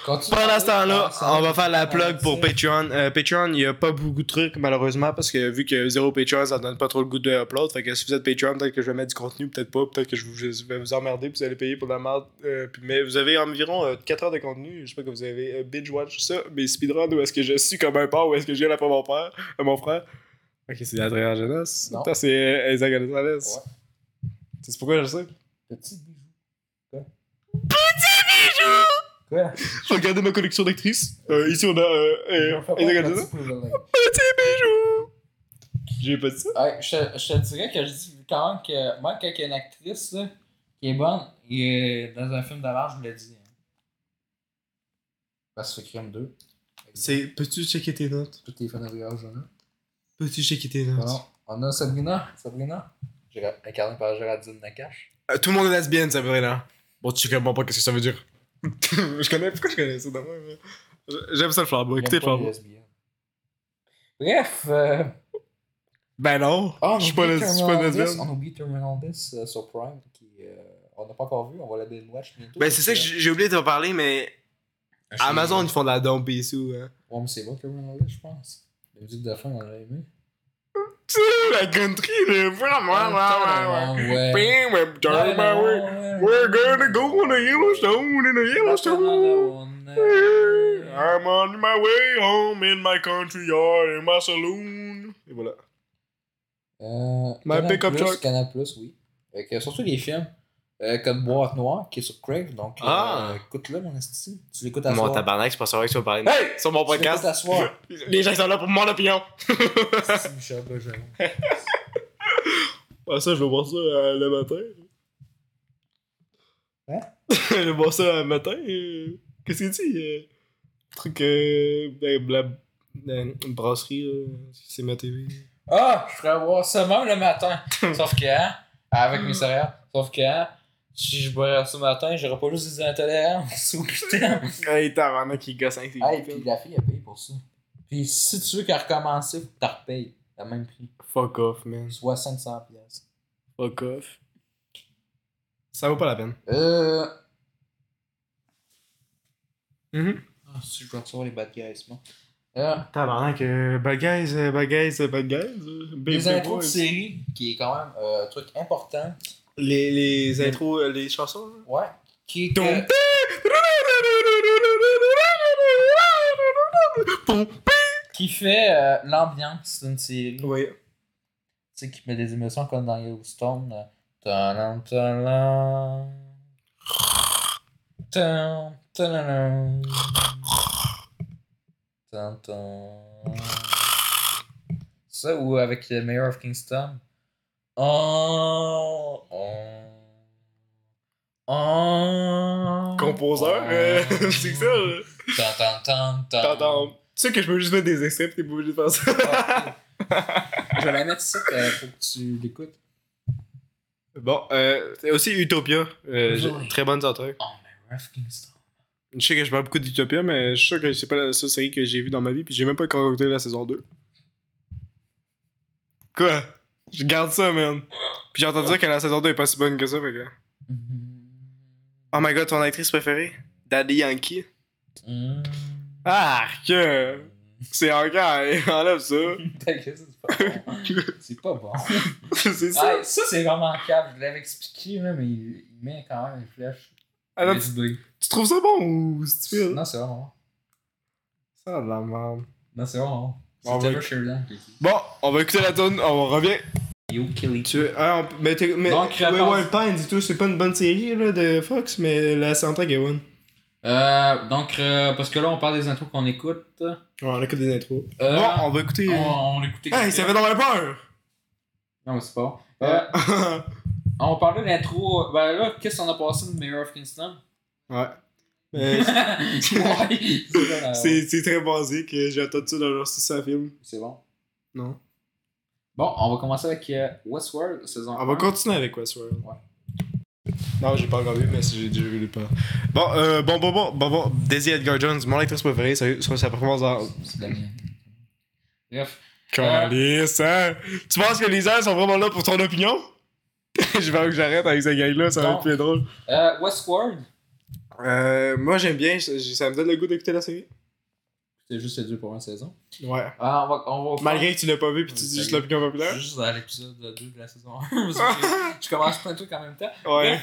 Continue Pendant ce temps-là, ça on va faire la plug pour. Patreon. Euh, Patreon, il n'y a pas beaucoup de trucs, malheureusement, parce que vu que zéro Patreon, ça donne pas trop le goût de upload. Fait que si vous êtes Patreon, peut-être que je vais mettre du contenu, peut-être pas. Peut-être que je, vous- je vais vous emmerder, puis vous allez payer pour de la merde. Euh, mais vous avez environ euh, 4 heures de contenu. Je sais pas que vous avez euh, binge-watch ça. Mais speedrun, où est-ce que je suis comme un porc, où est-ce que je viens après mon père, euh, mon frère? Ok, c'est la dernière jeunesse. Non. C'est euh, Isaac Gonzalez. Ouais. C'est pourquoi je sais. Quoi? Regardez ma collection d'actrices. Euh, ici, on a euh, un Gonzalez. petit bijou! J'ai pas dit ça. Je, te- je te dirais que je dis quand même que moi, quand il y a une actrice là, qui est bonne, et dans un film d'avant, je me l'ai dit. Hein. Pacific Rim 2. C'est. Peux-tu checker tes notes? Les fans de Rio Jaune. Peux-tu checker tes notes? On a Sabrina. Sabrina. Incarnée par Géraldine Nakache. Euh, tout le monde est lesbienne, dire. Bon, tu vraiment pas qu'est-ce que ça veut dire. je connais. Pourquoi je connais ça de même? J'aime ça le flambeau. Écoutez le flambeau. Bref. Euh... Ben non. Ah, je suis pas, les- je suis pas Terminal 10, lesbienne. On oublie Terminal 10 euh, sur Prime. Qui, euh, on n'a pas encore vu. On va la binge watch bientôt. Ben c'est ça que j'ai oublié de te parler, mais Achetez- Amazon ils font de la dompe et sous. Hein. Ouais, mais c'est bon Terminal 10, je pense. La musique de fin, on l'a aimé. Tu sais, la country, le. Ouais. Bing, we're turning my way. We're gonna go on the Yellowstone in the Yellowstone. I'm on my way home in my country yard in my saloon. Et voilà. Euh, My pickup truck. Canal Plus, oui. Avec, surtout les films. Euh, Code Boîte Noire, qui est sur Crave. Donc, euh, Ah. écoute-le, mon esti. Tu l'écoutes à Mon soir. tabarnak, c'est pas ça que tu vas parler. Hey! Sur mon Tu l'écoutes podcast. à soir. Les gens sont là pour mon opinion. C'est Michel. Ouais, ça, je vais voir ça euh, le matin. Hein? je vais voir ça le matin. euh, Qu'est-ce que tu dis? euh, truc. Euh, ben, la, euh, une brasserie, là, c'est ma TV. Ah, je ferais voir ça même le matin. Sauf que, hein, avec mes céréales. Sauf que, hein, si je boirais le matin, j'aurais pas juste des intolérances ou putain. Hey, t'as qui gosse avec ses Hey, puis la fille a payé pour ça. Puis si tu veux qu'elle recommence, faut que tu repayes. Le même prix. Fuck off, man. Soit 500 pièces. Fuck off. Ça vaut pas la peine. Euh. Mhm. Ah, si je dois recevoir les bad guys, moi. Euh, Tabarnak, euh, bad guys, euh, bad guys, euh, bad guys. big intros de série, qui est quand même euh, un truc important. Les, les intros, euh, les chansons. là. Ouais. Qui que- qui fait euh, l'ambiance d'une série. Oui. Tu sais, qui met des émotions comme dans Yellowstone. euh. Tadam, tadam. Ça ou avec le Mayor of Kingston. Oh, oh, oh, Composeur, oh. euh, c'est ça. T'entends. Tu sais que je peux juste mettre des extraits pis t'es pas obligé de faire ça. Je vais la mettre ici euh, pour que tu l'écoutes. bon, euh, c'est aussi Utopia. Euh, Oui. très bonne soundtrack. Oh, Kingston. Je sais que je parle beaucoup d'Utopia, mais je suis sûr que c'est pas la seule série que j'ai vue dans ma vie, puis j'ai même pas encore écouté la saison 2. Quoi? Je garde ça, man. Puis j'ai entendu dire que la saison 2 est pas si bonne que ça, fait que. Oh my god, ton actrice préférée? Daddy Yankee. Mm. Ah, que. C'est encore, enlève ça. T'inquiète, c'est pas bon. C'est pas bon. c'est ça. Ah, ça, c'est vraiment câble. Je l'avais expliqué, là, mais il, il met quand même une flèche. Alors, tu, USB. tu trouves ça bon ou stupide? Non, c'est vraiment bon. Ça a de la merde. Non, c'est vraiment bon. On va-. Bon, on va écouter la tune, on revient. You kill it. Tu ah, on- mais mais Donc, ouais, réponse- Wild Pines et tout, c'est pas une bonne série là, de Fox, mais la soundtrack est bonne. Euh, donc, euh, parce que là, on parle des intros qu'on écoute. Euh, Ouais, on écoute des intros. on, bon, on va écouter. on. Hey, ça fait dans peur! Non, mais c'est pas bon. Euh, on parlait de l'intro. Ben là, qu'est-ce qu'on a passé de Mayor of Kingston? ouais. Ouais, c'est très basique, j'ai entendu ça dans leur ça film. C'est bon? Non. Bon, on va commencer avec euh, Westworld, saison On va 1. continuer avec Westworld. Ouais. Non, j'ai pas encore vu, mais j'ai déjà vu les pas. Bon, euh, bon, bon, bon, bon, bon, Daisy Edgar Jones, mon actrice préférée, ça, ça, sa performance dans. C'est la mienne. Bref. Calice, hein? Tu penses que les gens sont vraiment là pour ton opinion? Je vais que j'arrête avec cette gang-là, ça va être plus drôle. Euh, Westworld. Euh, moi j'aime bien, ça ça me donne le goût d'écouter la série. C'est juste les deux premières saisons. Ouais. Ah, on va, on va Malgré que tu l'as pas vu pis tu dis juste l'opinion populaire. Juste à l'épisode 2 de la saison 1. parce que je commence plein de trucs en même temps. Ouais.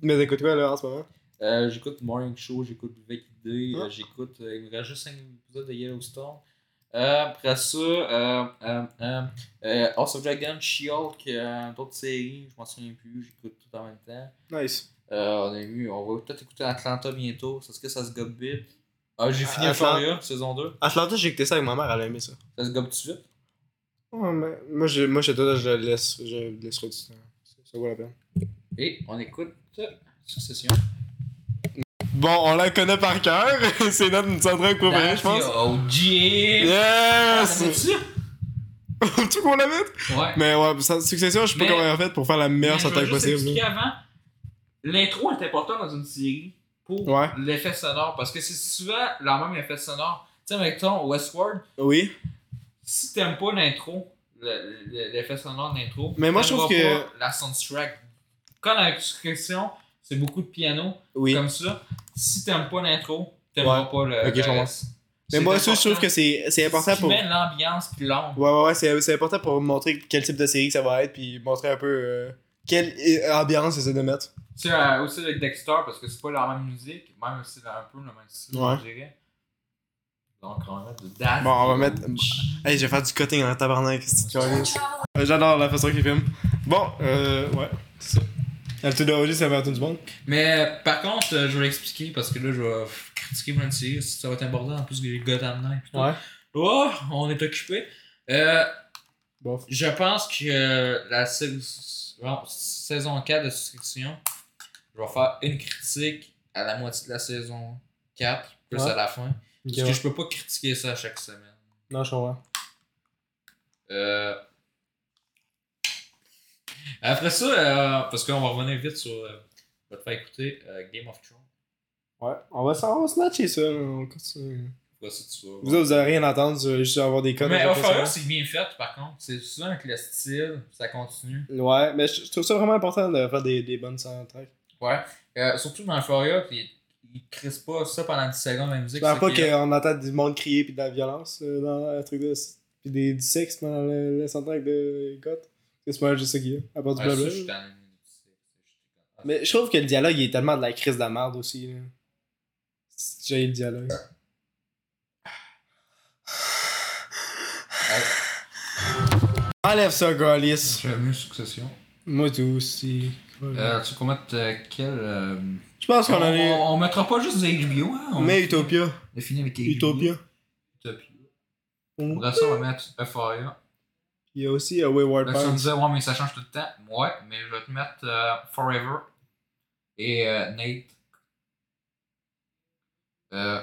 Mais écoute quoi là en ce moment? Euh, j'écoute Morning Show, j'écoute Vec Idée, Ah. euh, j'écoute. euh, il me reste juste 5 épisodes de Yellowstone. Euh, après ça, euh, euh, euh, euh, House of Dragon, She-Hulk, euh, d'autres séries, je m'en souviens plus, j'écoute tout en même temps. Nice. Euh, on a vu, on va peut-être écouter Atlanta bientôt. Est-ce que ça se gobe vite? Ah, j'ai fini Atlanta- Euphoria, saison 2. Atlanta, j'ai écouté ça avec ma mère, elle a aimé ça. Ça se gobe tout de suite? Ouais, mais moi, je, moi, je, je le laisse, je le laisserai du temps. Ça, vaut la peine. Et on écoute Succession. Bon, on la connaît par cœur. c'est notre soundtrack préféré, je pense. Oh, yeah! Yes! tu qu'on la mette? Ouais. Mais ouais, Succession, je sais pas comment elle a fait pour faire la meilleure juste possible. expliquer avant, l'intro est important dans une série pour Ouais. l'effet sonore parce que c'est souvent le même effet sonore. Tu sais, mettons Westworld, Oui. si t'aimes pas l'intro, le- le- l'effet sonore de l'intro, Mais moi, je trouve que- la soundtrack. Quand la description, c'est beaucoup de piano, Oui. comme ça, si t'aimes pas l'intro, t'aimeras Ouais. pas le. Ok, le reste. Mais moi, ça, je trouve important. que c'est important pour. met l'ambiance puis l'ombre. Ouais, ouais, ouais, c'est important pour montrer quel type de série ça va être, puis montrer un peu euh, quelle euh, ambiance essaie de mettre. Tu sais, euh, aussi avec Dexter, parce que c'est pas la même musique, même si c'est un peu le même style, Ouais. je dirais. Donc, on va mettre de dance. Bon, on va mettre- Hey, je vais faire du cutting en tabarnak, c'est Euh, J'adore la façon qu'il filme. Bon, euh, ouais, c'est ça. Altitude OG, ça va tout du monde. Mais par contre, euh, je vais l'expliquer parce que là, je vais critiquer plein de séries. Ça va être important en plus que les Gotham Knight. tout. Oh, on est occupé. Euh, Bon. je pense que euh, la saison 4 de Succession, je vais faire une critique à la moitié de la saison 4, plus Ouais. à la fin. Ok, Parce que ouais. je peux pas critiquer ça chaque semaine. Non, je comprends. Euh... Après ça, euh, parce qu'on va revenir vite sur. euh, je vais te faire écouter euh, Game of Thrones. Ouais, on va, s'en- on va snatcher ça, on continue. Voici, tu vas. Vous vous avez rien à entendre, vous allez juste avoir des codes. Mais ça. c'est bien fait, par contre. C'est souvent avec le style, ça continue. Ouais, mais je je trouve ça vraiment important de faire des, des bonnes soundtracks. Ouais. Euh, surtout dans Euphoria, ils, ils crissent pas ça pendant 10 secondes, la musique. C'est pas qu'on entend du monde crier pis de la violence euh, dans le truc de. pis des, du sexe pendant le, le soundtrack de God. C'est pas juste ça qu'il y a, à part du Ouais, blabla. je. Mais je trouve que le dialogue il est tellement de la crise de la merde aussi. là. J'ai le dialogue. Enlève ça, Gaulis. J'ai vu Succession. Moi tout aussi. Euh, tu peux mettre euh, quel. euh, Je pense On, qu'on en est. on, on mettra pas juste des HBO, hein. On Mais Utopia. On a fini avec HBO. Utopia. Utopia. Après ça, on va mettre Euphoria. Il y a aussi euh, Wayward Là, tu me Pines. disais, ouais, mais ça change tout le temps. Ouais, mais je vais te mettre euh, Forever et euh, Nate. Euh.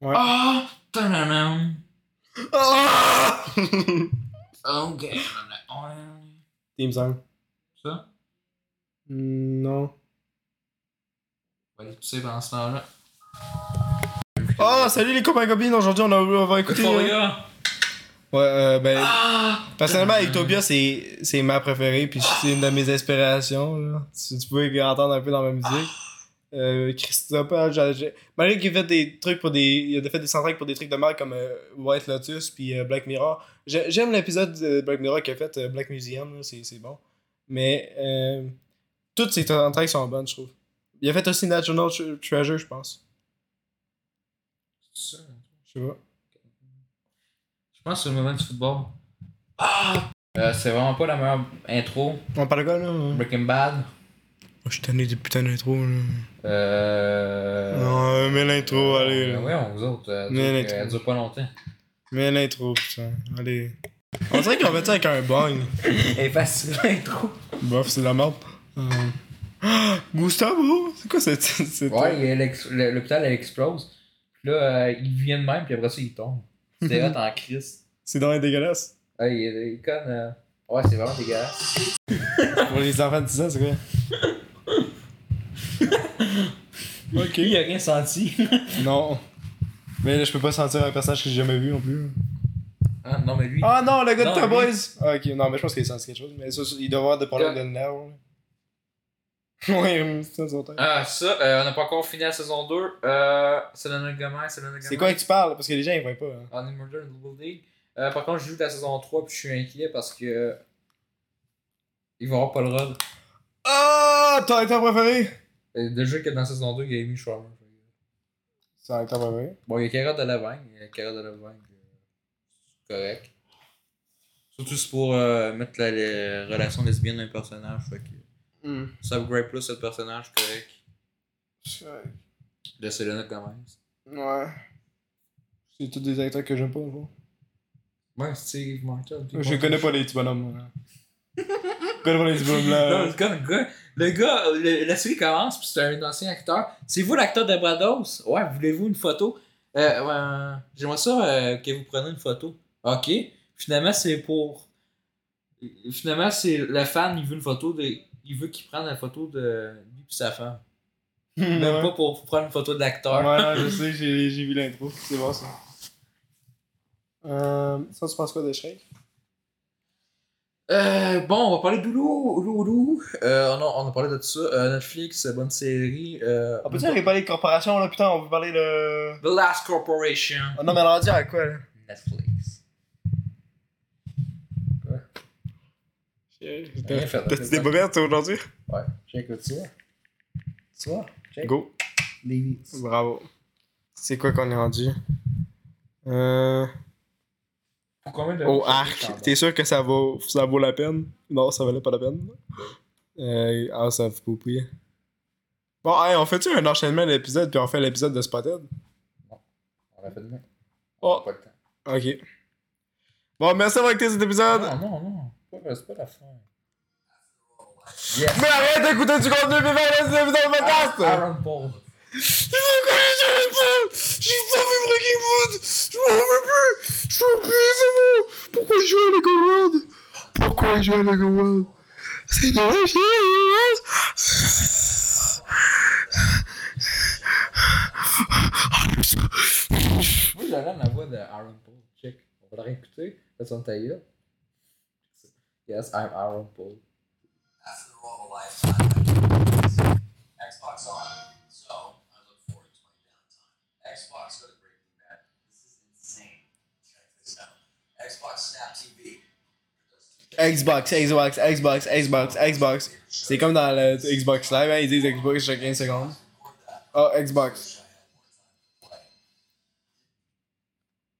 Ouais. Ah! Tadadam. Ah! Ok. Ouais. Team Song. Ça? Mm, Non. On va aller pousser pendant ce temps-là. Oh, salut les copains et copines. Aujourd'hui, on, a- on va écouter. euh! Ouais, euh, ben. Ah! Personnellement, Utopia, c'est c'est ma préférée, puis c'est une de mes inspirations. Là. Tu pouvais entendre un peu dans ma musique. Euh, Christophe, malgré qu'il a fait des trucs pour des. Il a fait des soundtracks pour des trucs de mal comme euh, White Lotus puis euh, Black Mirror. J'ai- J'aime l'épisode de Black Mirror qu'il a fait, euh, Black Museum, là, c'est c'est bon. Mais euh, toutes ses soundtracks sont bonnes, je trouve. Il a fait aussi National Tre- Treasure, je pense. C'est ça. Je sais pas. Je pense que c'est le moment du football. Ah! Euh, c'est vraiment pas la meilleure intro. On parle de quoi là? Breaking Bad. Je suis tanné des putains d'intro là. Euh. Non, mets l'intro, allez. Euh, là. ouais, on vous autres. euh, dure- l'intro. Elle dure pas longtemps. Mets l'intro, putain. Allez. On dirait qu'on fait ça avec un est facile l'intro. Bof, c'est la merde. Euh... Ah, Gustavo? C'est quoi cette. cette... Ouais, l'hôpital elle explose. Là, euh, il vient de même, puis après ça, il tombe. C'est hot en crise. C'est dans les dégueulasse. Ouais, il est conne. euh, Ouais, c'est vraiment dégueulasse. Pour les enfants de 10 ans, c'est quoi? ok. Il a rien senti. Non. Mais là, je peux pas sentir un personnage que j'ai jamais vu non plus. Ah, non, mais lui. Ah non, le gars Non, de lui. Boys! Ah, ok, non, mais je pense qu'il senti quelque chose. Mais ça, il doit avoir des problèmes de nerfs. ouais, c'est ça, son temps. Ah, ça, euh, on n'a pas encore fini la saison 2. Euh, Selena Gomez, Selena Gomez. C'est quoi que tu parles? Parce que les gens, ils voient pas. hein. On est Murder in Double League. Euh, par contre, j'ai vu la saison 3 puis je suis inquiet parce que. euh, il va y avoir Paul Rudd. Ah! Ton acteur préféré? Déjà que dans la saison 2, il y a Amy Schumer. C'est un acteur préféré? Bon, il y a Cara Delevingne. Il y a Cara Delevingne. C'est correct. Surtout c'est pour euh, mettre la, les relations lesbiennes d'un personnage. Fait que Hmm. ça upgrade plus ce personnage correct. De Selena Gomez. Ouais. C'est tous des acteurs que j'aime pas, en fond. Ouais, Steve Martin. Je connais pas les petits bonhommes, moi. Je connais pas les petits bonhommes là. le gars, le gars, le gars, le- la série commence, puis c'est un ancien acteur. C'est vous l'acteur de Brados? Ouais, voulez-vous une photo? Euh, J'aimerais ça euh, que vous preniez une photo. Ok. Finalement, c'est pour. Finalement, c'est le fan, il veut une photo de. Il veut qu'il prenne la photo de lui et sa femme. Même Ouais. pas pour prendre une photo de l'acteur. Ouais, je sais, j'ai j'ai vu l'intro. C'est bon ça. Euh, ça, tu penses quoi de Shrek? Euh, bon, on va parler d'Oulou. Oulou, Oulou. Euh, on, a, on a parlé de tout ça. Euh, Netflix, bonne série. Euh, On peut-tu aller parler de corporation là, putain, on veut parler de. The Last Corporation. Oh, non, mais alors dire à quoi là? Netflix. Rien fait, T'as-tu des bobettes aujourd'hui? Ouais, j'écoute ça. Tu vois? Check. Go. Les Bravo. C'est quoi qu'on est rendu? Euh. Pour combien de Au arc. T'es sûr que ça vaut, ça vaut la peine? Non, ça valait pas la peine. Euh, ah, ça faut pas oublier. Bon, hey, on fait-tu un enchaînement d'épisodes puis on fait l'épisode de Spotted? On l'a fait demain. Oh. Pas le temps. Ok. Bon, merci d'avoir écouté cet épisode. Non, non, non. Pas- C'est pas la fin. Yes. Mais arrête d'écouter du contenu faire l'épisode de podcast! Aaron Paul. J'ai pas J'ai pas vu Breaking Food! Je m'en veux plus! Je m'en veux plus, c'est bon! Pourquoi je joue à Lego World? Pourquoi je joue à Lego World? C'est dommage, la voix de Aaron Paul. Check. On va la réécouter. Son. Yes, I'm Aaron Paul. After all the lifetime, Xbox on. So I look forward to my downtime. Xbox goes Breaking Bad. This is insane. Check this out. Xbox Snap TV. Xbox, Xbox, Xbox, Xbox, Xbox. C'est comme dans le Xbox Live, hein, ils disent Xbox chaque 15 secondes. Oh, Xbox.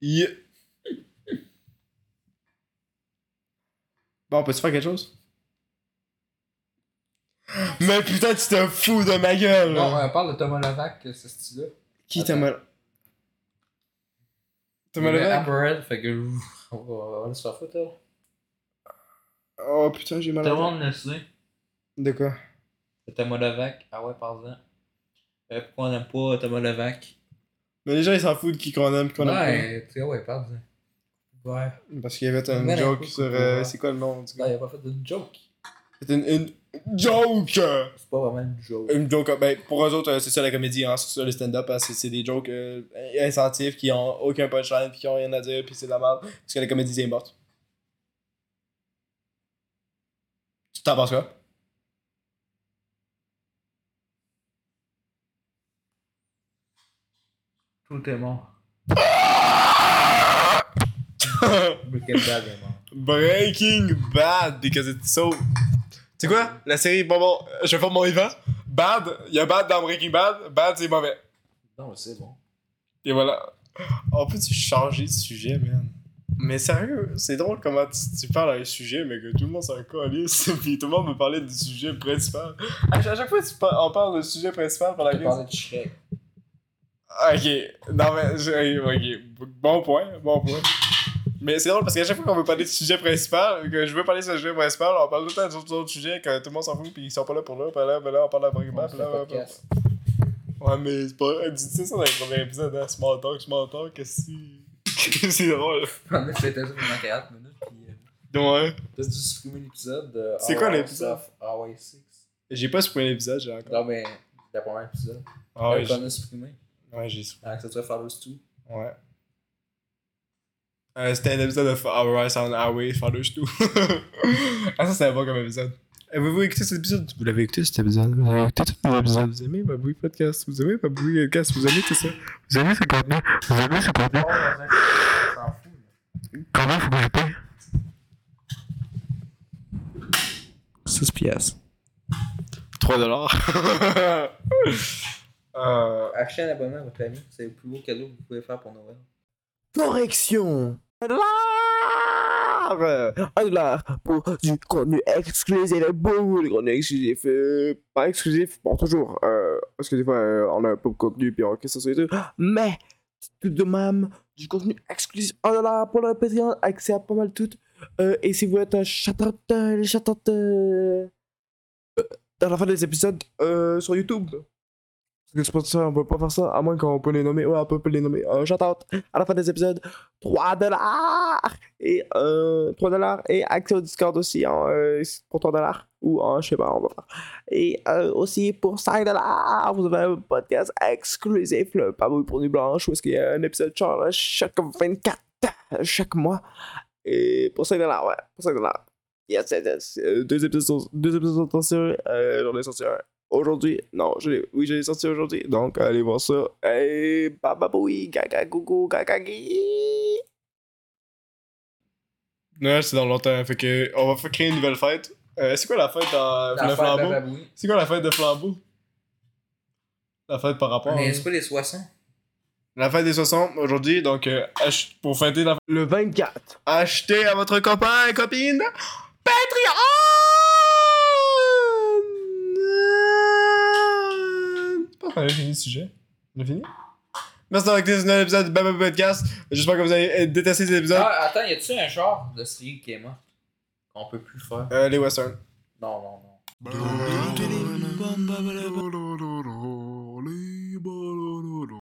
Yeah. Bon, peux-tu faire quelque chose? Mais putain, tu te fous de ma gueule! Non, on parle de Thomas Levac, ce style-là. Qui Il est au Amber fait que. On va, on va se faire foutre, là. Oh putain, j'ai mal Tout le au monde le sait. De quoi? C'est Thomas Levac. Ah ouais, par exemple. Euh, pourquoi on n'aime pas Thomas Levac? Mais les gens ils s'en foutent qui qu'on aime, qui qu'on aime Ouais, tu sais, ouais, par exemple. Ouais. Parce qu'il y avait un Mais joke sur. euh, c'est quoi le nom du Non, gars? il a pas fait de joke. C'était une, une joke! C'est pas vraiment une joke. Une joke, ben, pour eux autres, euh, c'est ça la comédie, hein, c'est ça le stand-up, hein, c'est, c'est des jokes euh, incentifs qui ont aucun punchline, puis qui ont rien à dire, puis c'est de la merde, parce que la comédie est morte. Tu t'en penses quoi? Tout est mort. Breaking Bad mort. Breaking Bad, because it's so. Tu sais quoi? La série, bon, bon, je vais faire mon Yvan. Bad, il y a Bad dans Breaking Bad, Bad c'est mauvais. Non, c'est bon. Et voilà. On peut-tu changer de sujet, man? Mais sérieux, c'est drôle comment tu, tu parles à un sujet, mais que tout le monde s'en calisse, pis tout le monde me parlait du sujet principal. À chaque fois, tu par- on parle du sujet principal Je la parlais de. Ok, non mais, je- ok, bon point, bon point. Mais c'est drôle parce qu'à chaque fois qu'on veut parler du sujet principal, que je veux parler de ce sujet principal, on parle tout le temps d'autres autres sujets que tout le monde s'en fout, pis ils sont pas là pour là, pis là, là, on parle fait pis là, un ouais. Ouais, mais c'est pas. Tu dis ça dans le premier épisode, hein? Small talk, small talk, qu'est-ce que c'est? Drôle. On a fait ça pendant 40 minutes, puis euh, Ouais. t'as dû supprimer l'épisode de. C'est quoi l'épisode? Stuff, Our 6. J'ai pas supprimé l'épisode, j'ai encore. Non, mais le premier épisode. Ah ouais, qu'on a supprimé. ouais, j'ai supprimé. Avec ça, tu vas faire le tout. Ouais. Euh, C'était un épisode de Our Eyes on Our Way, Fathers 2. ah, ça, c'était bon comme épisode. Avez-vous écouté cet épisode? Vous l'avez écouté cet épisode? Vous avez écouté tout l'épisode? Vous aimez Baboui Podcast? Vous aimez Baboui Podcast? Vous aimez tout ça? Vous aimez ce contenu? Vous aimez ce contenu? fout. Combien faut que je paye? 6 piastres. 3 dollars. euh, Achetez un abonnement à votre ami, c'est le plus beau cadeau que vous pouvez faire pour Noël. Correction. Dollar. Un pour du contenu exclusif, beaucoup de contenu exclusif. euh, pas exclusif, bon, toujours. Euh, parce que des fois, euh, on a un peu de contenu, puis on crée ça sur YouTube. Mais, tout de même, du contenu exclusif. Un dollar pour le Patreon, accès à pas mal tout. Euh, et si vous êtes un chatante, euh, chatante, euh, dans la fin des épisodes sur YouTube. Parce que ça, on peut pas faire ça, à moins qu'on peut les nommer. Ouais, on peut les nommer. Euh, shout-out à la fin des épisodes. 3 dollars et euh, 3 dollars et accès au Discord aussi hein, euh, pour 3 dollars ou en je sais pas on va faire et euh, aussi pour 5 dollars vous avez un podcast exclusif le Pabouille pour Nuit Blanche où est-ce qu'il y a un épisode genre chaque 24 chaque mois et pour 5 dollars ouais pour 5 dollars yes, yes, yes. Euh, deux épisodes deux épisodes sortis euh, j'en ai un aujourd'hui? Non je l'ai oui je l'ai sorti aujourd'hui donc allez voir ça et bababoui gaga gougou gaga gui Noël, c'est dans longtemps. Fait que, on va faire créer une nouvelle fête. Euh, c'est quoi la fête dans Dans le la fête de flambeau? C'est quoi la fête de flambeau? La fête par rapport. Mais hein. c'est pas les 60. La fête des 60 aujourd'hui, donc euh, pour fêter la le 24 achetez à votre copain et copine Patreon! Qu'on a fini le sujet. On a fini? Merci d'avoir écouté ce nouvel épisode du Baba Podcast. J'espère que vous avez détesté cet épisode. Ah, attends, y a-tu un genre de série qui est mort qu'on peut plus faire Euh, les westerns. Non, non, non.